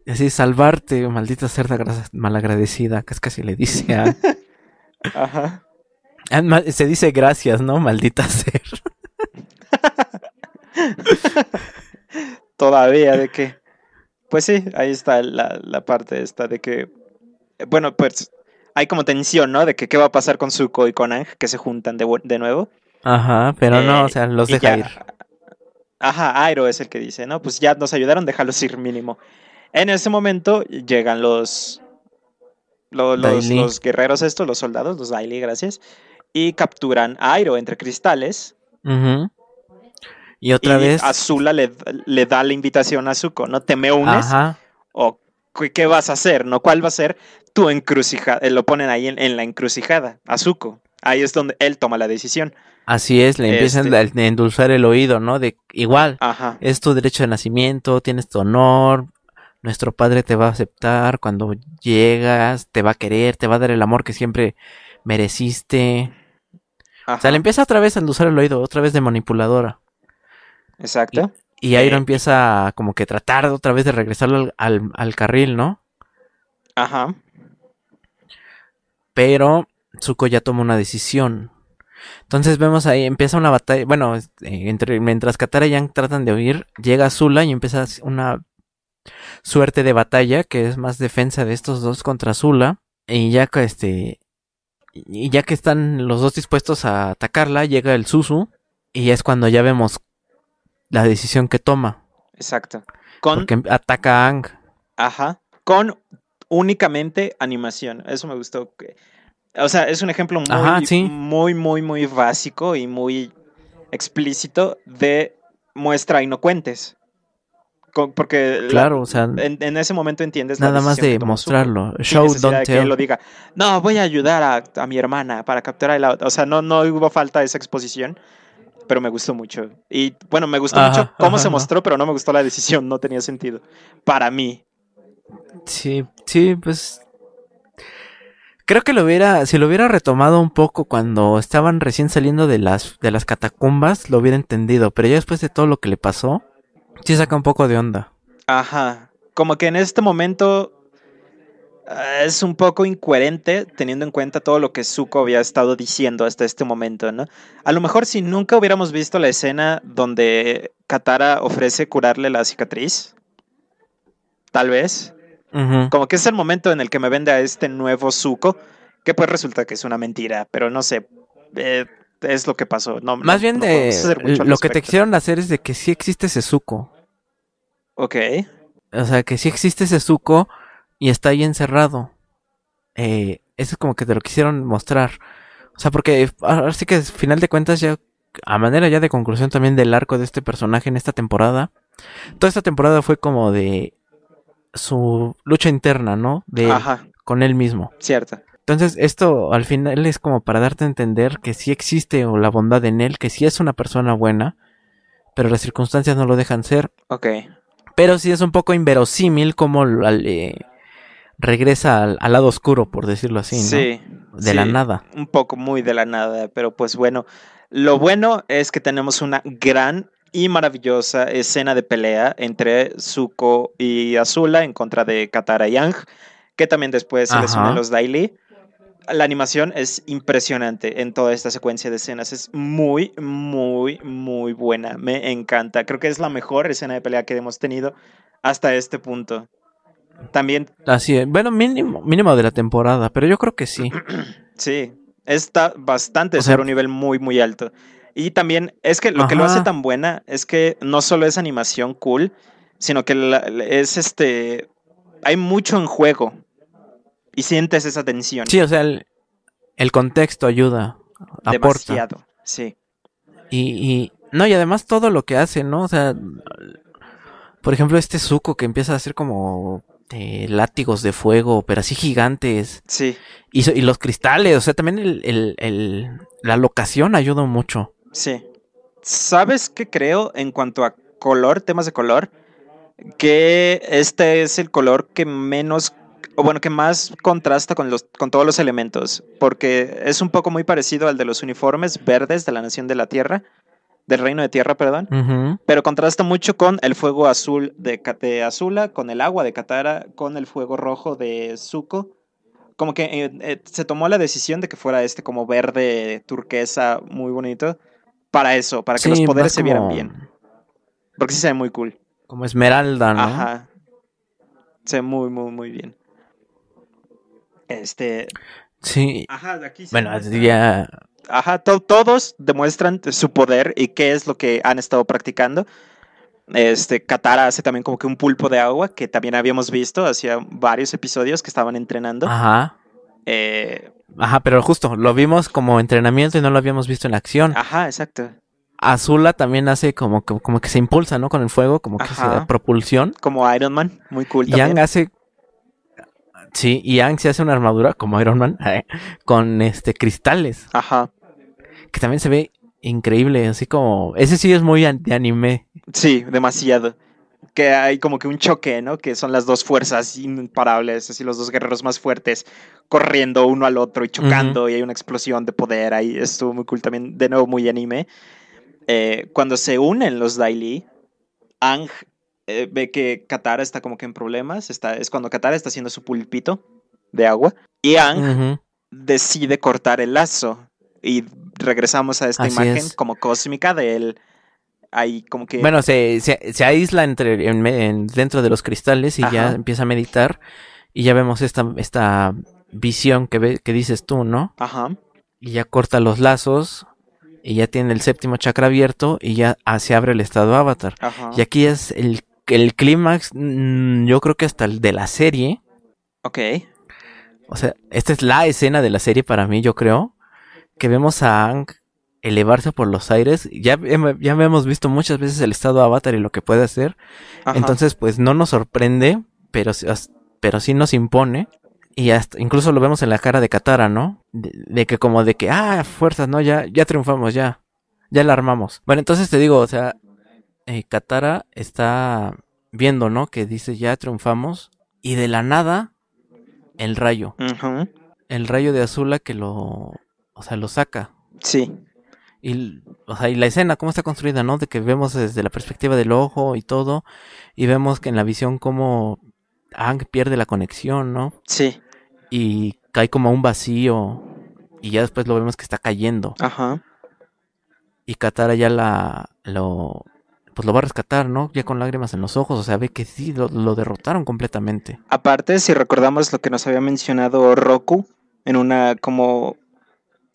Y así, salvarte, maldita cerda malagradecida, que es casi le dice a... Ajá. Se dice gracias, ¿no? Maldita ser. Todavía de que... Pues sí, ahí está la, la parte esta de que... Bueno, pues hay como tensión, ¿no? De que qué va a pasar con Zuko y con Ang, que se juntan de, de nuevo. Ajá, pero no, o sea, los deja ir. Ajá, Airo es el que dice, ¿no? Pues ya nos ayudaron, déjalos ir mínimo. En ese momento llegan los, los, los, guerreros estos, los soldados, los Daily, gracias, y capturan a Airo entre cristales. Y otra vez. Azula le, le, da la invitación a Zuko, ¿no? ¿Te me unes? ¿O qué vas a hacer? ¿No? ¿Cuál va a ser tu encrucijada? Eh, lo ponen ahí en, la encrucijada, a Zuko. Ahí es donde él toma la decisión. Así es, le empiezan este a endulzar el oído, ¿no? De igual, es tu derecho de nacimiento, tienes tu honor, nuestro Padre te va a aceptar cuando llegas, te va a querer, te va a dar el amor que siempre mereciste. O sea, le empieza otra vez a endulzar el oído, otra vez de manipuladora. Exacto. Y, Airo empieza como que tratar otra vez de regresarlo al, al, carril, ¿no? Ajá. Pero Zuko ya toma una decisión. Entonces vemos ahí, empieza una batalla, bueno, entre, mientras Katara y Yang tratan de huir, llega Zula y empieza una suerte de batalla, que es más defensa de estos dos contra Zula. Y ya que este. Y ya que están los dos dispuestos a atacarla, llega el Susu. Y es cuando ya vemos la decisión que toma. Exacto. Con, porque ataca a Ang. Ajá. Con únicamente animación. Eso me gustó. O sea, es un ejemplo muy, muy, muy, muy básico y muy explícito de muestra inocuentes porque claro, o sea, en, ese momento entiendes nada más de mostrarlo. Show don't Que lo diga. No, voy a ayudar a, mi hermana para capturar el auto. O sea, no, no hubo falta de esa exposición, pero me gustó mucho. Y bueno, me gustó mucho cómo se mostró, pero no me gustó la decisión. No tenía sentido para mí. Sí, sí, pues Creo que lo hubiera, si lo hubiera retomado un poco cuando estaban recién saliendo de las, de las catacumbas, lo hubiera entendido. Pero ya después de todo lo que le pasó, Sí saca un poco de onda. Ajá. Como que en este momento eh, es un poco incoherente teniendo en cuenta todo lo que Zuko había estado diciendo hasta este momento, ¿no? A lo mejor si nunca hubiéramos visto la escena donde Katara ofrece curarle la cicatriz, tal vez, como que es el momento en el que me vende a este nuevo Zuko, que pues resulta que es una mentira, pero no sé, eh, es lo que pasó. No, Más bien de lo que te quisieron hacer es de que sí existe ese Zuko. Ok. O sea, que sí existe ese Zuko y está ahí encerrado. Eh, eso es como que te lo quisieron mostrar. O sea, porque ahora sí que al final de cuentas ya, a manera ya de conclusión también del arco de este personaje en esta temporada. Toda esta temporada fue como de su lucha interna, ¿no? De Ajá, con él mismo. cierto. Entonces, esto al final es como para darte a entender que sí existe la bondad en él, que sí es una persona buena, pero las circunstancias no lo dejan ser. Ok. Pero sí es un poco inverosímil como eh, regresa al, al lado oscuro, por decirlo así, ¿no? Sí. De la nada. Un poco muy de la nada, pero pues bueno. Lo bueno es que tenemos una gran y maravillosa escena de pelea entre Zuko y Azula en contra de Katara y Yang, que también después se les unen los Daily. La animación es impresionante en toda esta secuencia de escenas. Es muy, muy, muy buena. Me encanta. Creo que es la mejor escena de pelea que hemos tenido hasta este punto. También Así es. Bueno, mínimo, mínimo de la temporada, pero yo creo que sí. Sí, está bastante O sea- sobre un nivel muy, muy alto. Y también es que lo que lo hace tan buena es que no solo es animación cool, sino que la- es este. Hay mucho en juego. Y sientes esa tensión. Sí, o sea, el, el contexto ayuda, aporta. demasiado. Sí. Y, y no, y además todo lo que hace, ¿no? O sea, por ejemplo, este Zuko que empieza a hacer como eh, látigos de fuego, pero así gigantes. Sí. Y, y los cristales, o sea, también el, el- el- la locación ayuda mucho. Sí. ¿Sabes qué creo en cuanto a color, temas de color? Que este es el color que menos, o bueno, que más contrasta con, los, con todos los elementos, porque es un poco muy parecido al de los uniformes verdes de la Nación de la Tierra, del Reino de Tierra, perdón, pero contrasta mucho con el fuego azul de, de Azula, con el agua de Katara, con el fuego rojo de Zuko. Como que eh, eh, se tomó la decisión de que fuera este como verde turquesa muy bonito para eso, para que Sí, los poderes se vieran bien. Porque sí se ve muy cool. Como esmeralda, ¿no? Ajá. Se ve muy, muy, muy bien. Este. Sí. Ajá, de aquí se Bueno, muestra- ya. Ajá, to- todos demuestran su poder y qué es lo que han estado practicando. Este, Katara hace también como que un pulpo de agua, que también habíamos visto hacía varios episodios que estaban entrenando. Ajá. Eh, Ajá, pero justo, lo vimos como entrenamiento y no lo habíamos visto en acción. ajá, exacto. Azula también hace como que, como que se impulsa, ¿no? Con el fuego, como que Ajá. se propulsión. Como Iron Man, muy cool Y Yang también. hace. Sí, y Yang se hace una armadura como Iron Man con este cristales. Ajá. Que también se ve increíble, así como. Ese sí es muy de anime. Sí, demasiado. Que hay como que un choque, ¿no? Que son las dos fuerzas imparables, así los dos guerreros más fuertes corriendo uno al otro y chocando y hay una explosión de poder ahí. Estuvo muy cool también, de nuevo muy anime. Eh, cuando se unen los Daily, Ang eh, ve que Katara está como que en problemas. Está, es cuando Katara está haciendo su pulpito de agua. Y Ang decide cortar el lazo. Y regresamos a esta Así imagen es. como cósmica de él. Ahí como que... Bueno, se, se, se aísla entre, en me- en- dentro de los cristales y ya empieza a meditar. Y ya vemos esta, esta visión que, ve, que dices tú, ¿no? Ajá. Y ya corta los lazos. Y ya tiene el séptimo chakra abierto. Y ya ah, se abre el estado avatar. Ajá. Y aquí es el, el clímax, mm, yo creo que hasta el de la serie. Ok. O sea, esta es la escena de la serie para mí, yo creo. Que vemos a Ang elevarse por los aires. Ya, ya hemos visto muchas veces el estado avatar y lo que puede hacer. Ajá. Entonces, pues no nos sorprende, pero, pero sí nos impone. Y hasta, incluso lo vemos en la cara de Katara, ¿no? De, de que como de que, ah, fuerzas, ¿no? Ya, ya triunfamos, ya. Ya la armamos. Bueno, entonces te digo, o sea, eh, Katara está viendo, ¿no? Que dice, ya triunfamos. Y de la nada, el rayo. El rayo de Azula que lo, o sea, lo saca. Sí. Y, o sea, y la escena, cómo está construida, ¿no? De que vemos desde la perspectiva del ojo y todo. Y vemos que en la visión cómo Ang pierde la conexión, ¿no? Sí. Y cae como a un vacío. Y ya después lo vemos que está cayendo. Ajá. Y Katara ya la, lo, pues lo va a rescatar, ¿no? Ya con lágrimas en los ojos. O sea, ve que sí, lo, lo derrotaron completamente. Aparte, si recordamos lo que nos había mencionado Roku en una como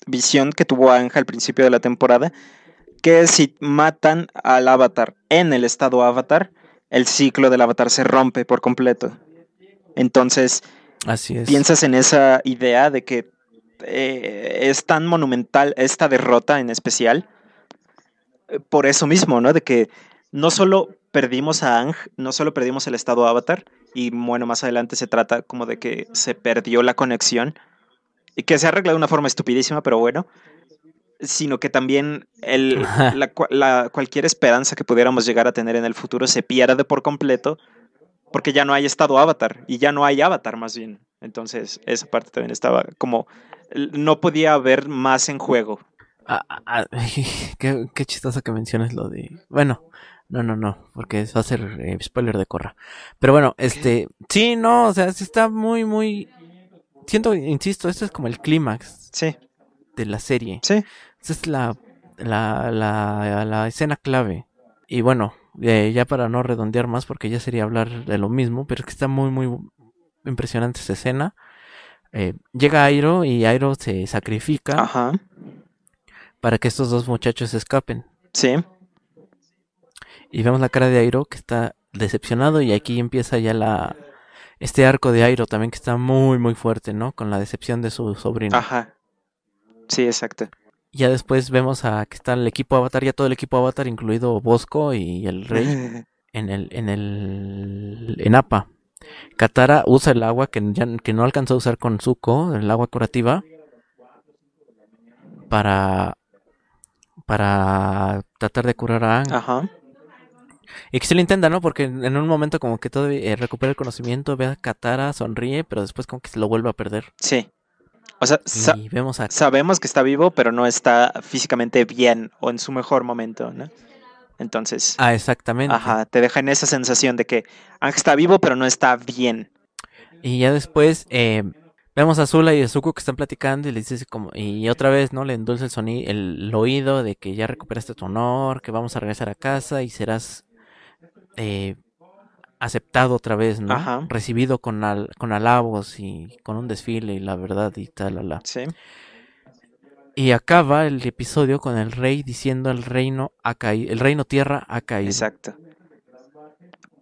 visión que tuvo Anja al principio de la temporada, que si matan al avatar en el estado avatar, el ciclo del avatar se rompe por completo. Entonces, Así es. piensas en esa idea de que eh, es tan monumental esta derrota en especial eh, por eso mismo, ¿no? De que no solo perdimos a Ang, no solo perdimos el estado avatar, y bueno, más adelante se trata como de que se perdió la conexión que se arregla de una forma estupidísima, pero bueno, sino que también el, la, la, cualquier esperanza que pudiéramos llegar a tener en el futuro se pierde por completo porque ya no hay estado avatar y ya no hay avatar más bien. Entonces esa parte también estaba como no podía haber más en juego. Ah, ah, ah qué, qué chistoso que menciones lo de... Bueno, no, no, no, porque eso va a ser eh, spoiler de Corra. Pero bueno, este, sí, no, o sea, sí está muy, muy... Siento, insisto, esto es como el clímax. Sí. De la serie. Sí. Esta es la, la, la, la escena clave. Y bueno, eh, ya para no redondear más, porque ya sería hablar de lo mismo, pero es que está muy, muy impresionante esa escena. Eh, llega Airo y Airo se sacrifica Ajá. para que estos dos muchachos escapen. Sí. Y vemos la cara de Airo que está decepcionado y aquí empieza ya la este arco de Airo también que está muy muy fuerte, ¿no? Con la decepción de su sobrino. Ajá. Sí, exacto. Ya después vemos a que está el equipo Avatar, ya todo el equipo Avatar, incluido Bosco y el rey, en el, en el, en APA. Katara usa el agua que, ya, que no alcanzó a usar con Zuko, el agua curativa, para, para tratar de curar a Aang. Ajá. Y que se lo intenta, ¿no? Porque en un momento como que todo eh, recupera el conocimiento, ve a Katara, sonríe, pero después como que se lo vuelve a perder. Sí. O sea, sa vemos a... sabemos que está vivo, pero no está físicamente bien o en su mejor momento, ¿no? Entonces, Ah, exactamente. ajá, te deja en esa sensación de que Ángel está vivo, pero no está bien. Y ya después eh, vemos a Zula y a Zuko que están platicando y le dice como... Y otra vez, ¿no? Le endulza el sonido, el, el oído de que ya recuperaste tu honor, que vamos a regresar a casa y serás... Eh, aceptado otra vez, ¿no? Ajá. Recibido con, al, con alabos y con un desfile y la verdad y tal, la, la. Sí. Y acaba el episodio con el rey diciendo el reino ha caído, el reino tierra ha caído. Exacto.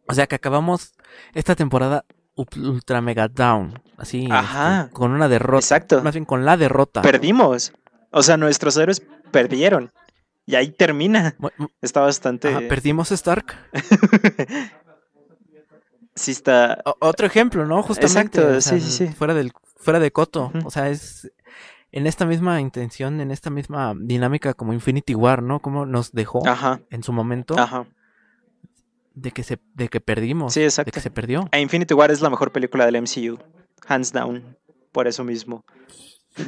O sea que acabamos esta temporada ultra mega down, así Ajá. este, con una derrota, Exacto. más bien con la derrota. Perdimos. O sea, nuestros héroes perdieron. Y ahí termina. Está bastante. ajá, perdimos Stark. sí, está. O- otro ejemplo, ¿no? Justamente. Exacto, o sea, sí, sí, sí. Fuera del, fuera de Coto. O sea, es en esta misma intención, en esta misma dinámica como Infinity War, ¿no? Como nos dejó Ajá. en su momento Ajá. de que se, de que perdimos. Sí, De exacto. que se perdió. E Infinity War es la mejor película del MCU. Hands down. Por eso mismo.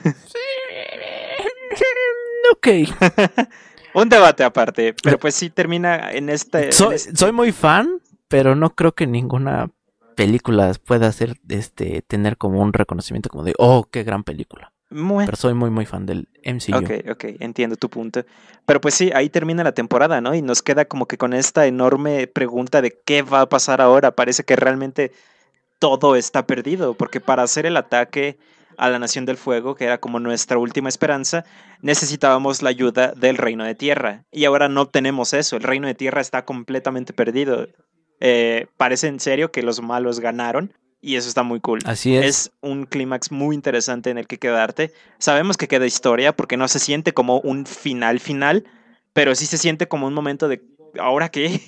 ok. Un debate aparte. Pero pues sí termina en este. en este- soy muy fan, pero no creo que ninguna película pueda hacer este tener como un reconocimiento como de oh qué gran película. Bueno, Pero soy muy muy fan del MCU. Ok, ok, entiendo tu punto. Pero pues sí, ahí termina la temporada, ¿no? Y nos queda como que con esta enorme pregunta de qué va a pasar ahora. Parece que realmente todo está perdido, porque para hacer el ataque a la Nación del Fuego, que era como nuestra última esperanza, necesitábamos la ayuda del Reino de Tierra. Y ahora no tenemos eso, el Reino de Tierra está completamente perdido. Eh, parece en serio que los malos ganaron. Y eso está muy cool. Así es. Es un clímax muy interesante en el que quedarte. Sabemos que queda historia porque no se siente como un final final, pero sí se siente como un momento de ¿ahora qué?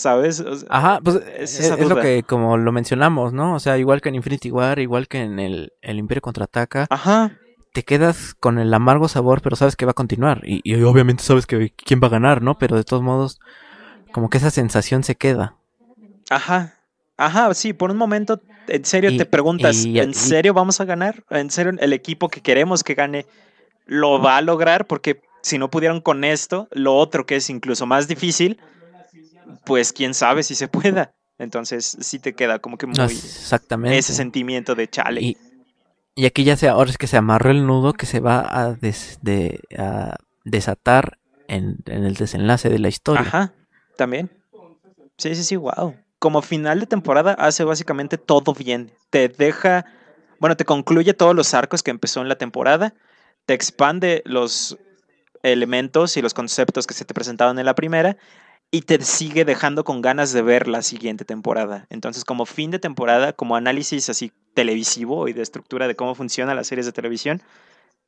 ¿Sabes? O sea, Ajá, pues es es, esa es lo que como lo mencionamos, ¿no? O sea, igual que en Infinity War, igual que en el, el Imperio contraataca, Ajá, te quedas con el amargo sabor, pero sabes que va a continuar. Y, y obviamente sabes que quién va a ganar, ¿no? Pero de todos modos, como que esa sensación se queda. ajá. Ajá, sí, por un momento en serio Y- te preguntas, y- ¿en serio vamos a ganar? ¿En serio el equipo que queremos que gane lo va a lograr? Porque si no pudieron con esto, lo otro que es incluso más difícil, pues quién sabe si se pueda. Entonces sí te queda como que muy exactamente. ese sentimiento de chale. Y, y aquí ya se, ahora es que se amarró el nudo que se va a, des- de- a desatar en, en el desenlace de la historia. Ajá, también. Sí, sí, sí, wow. Como final de temporada hace básicamente todo bien. Te deja, bueno, te concluye todos los arcos que empezó en la temporada, te expande los elementos y los conceptos que se te presentaban en la primera y te sigue dejando con ganas de ver la siguiente temporada. Entonces, como fin de temporada, como análisis así televisivo y de estructura de cómo funcionan las series de televisión,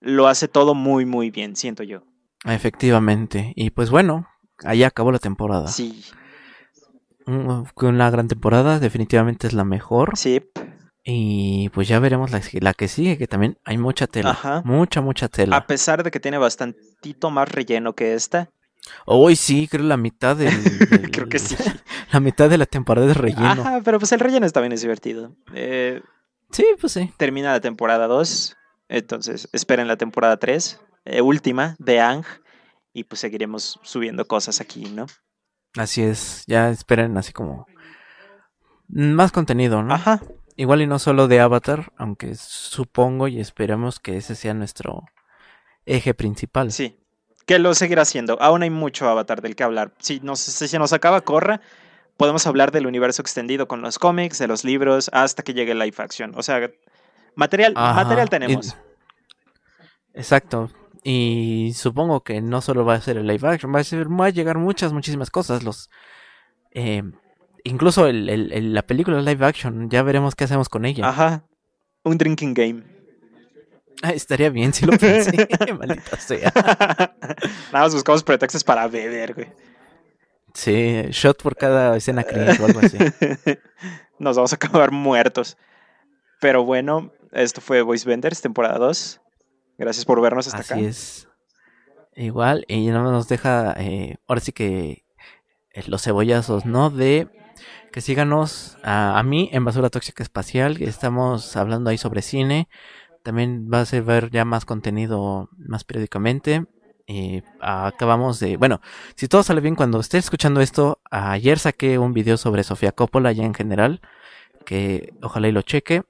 lo hace todo muy, muy bien, siento yo. Efectivamente. Y pues bueno, ahí acabó la temporada. Sí. una gran temporada, definitivamente es la mejor. Sí. Y pues ya veremos la, la, que sigue, que también hay mucha tela. Mucha, mucha tela. A pesar de que tiene bastantito más relleno que esta. Hoy sí, creo la mitad del, creo que sí. La mitad de la temporada es relleno. Ajá, pero pues el relleno también es divertido. Eh, sí, pues sí. Termina la temporada 2. Entonces, esperen la temporada 3. Eh, última de Ang. Y pues seguiremos subiendo cosas aquí, ¿no? Así es. Ya esperen así como. Más contenido, ¿no? Ajá. Igual y no solo de Avatar, aunque supongo y esperemos que ese sea nuestro eje principal. Sí, que lo seguirá haciendo. Aún hay mucho Avatar del que hablar. Si, nos, si se nos acaba Corra, podemos hablar del universo extendido con los cómics, de los libros, hasta que llegue live action. O sea, material, material tenemos. Exacto. Y supongo que no solo va a ser el live action, va a, ser, va a llegar muchas, muchísimas cosas. Los, eh, incluso el, la película live action, ya veremos qué hacemos con ella. Ajá. Un drinking game. Estaría bien si lo pensé, maldita sea. Nada más buscamos pretextos para beber, güey. Sí, shot por cada escena cringe o algo así. Nos vamos a acabar muertos. Pero bueno, esto fue Voice Vendors, temporada 2. Gracias por vernos hasta acá. Así es. Igual, y no nos deja, eh, ahora sí que eh, los cebollazos, ¿no? De que síganos a, mí en Basura Tóxica Espacial, que estamos hablando ahí sobre cine. También vas a ver ya más contenido más periódicamente. Y acabamos de, bueno, si todo sale bien cuando esté escuchando esto, ayer saqué un video sobre Sofía Coppola ya en general, que ojalá y lo cheque.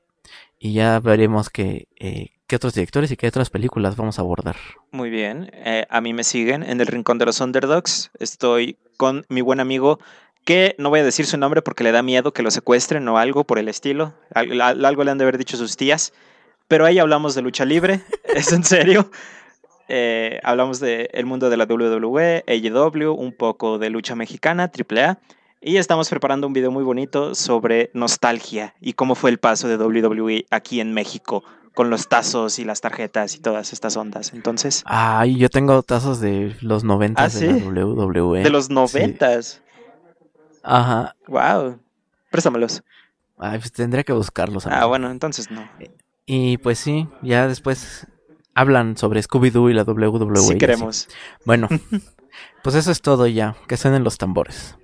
Y ya veremos que, eh, qué otros directores y qué otras películas vamos a abordar. Muy bien, eh, a mí me siguen en el Rincón de los Underdogs. Estoy con mi buen amigo que no voy a decir su nombre porque le da miedo que lo secuestren o algo por el estilo. Algo le han de haber dicho sus tías. Pero ahí hablamos de lucha libre, es en serio. Eh, hablamos del el mundo de la WWE, AEW, un poco de lucha mexicana, AAA. Y estamos preparando un video muy bonito sobre nostalgia y cómo fue el paso de WWE aquí en México con los tazos y las tarjetas y todas estas ondas. Entonces. Ay, yo tengo tazos de los noventas ¿Ah, de la WWE. De los noventas. Ajá. Wow. Préstamelos. Ay, pues tendría que buscarlos. Ah, bueno, entonces no. Y pues sí, ya después hablan sobre Scooby-Doo y la WWE. Sí queremos. Bueno, pues eso es todo ya. Que suenen los tambores.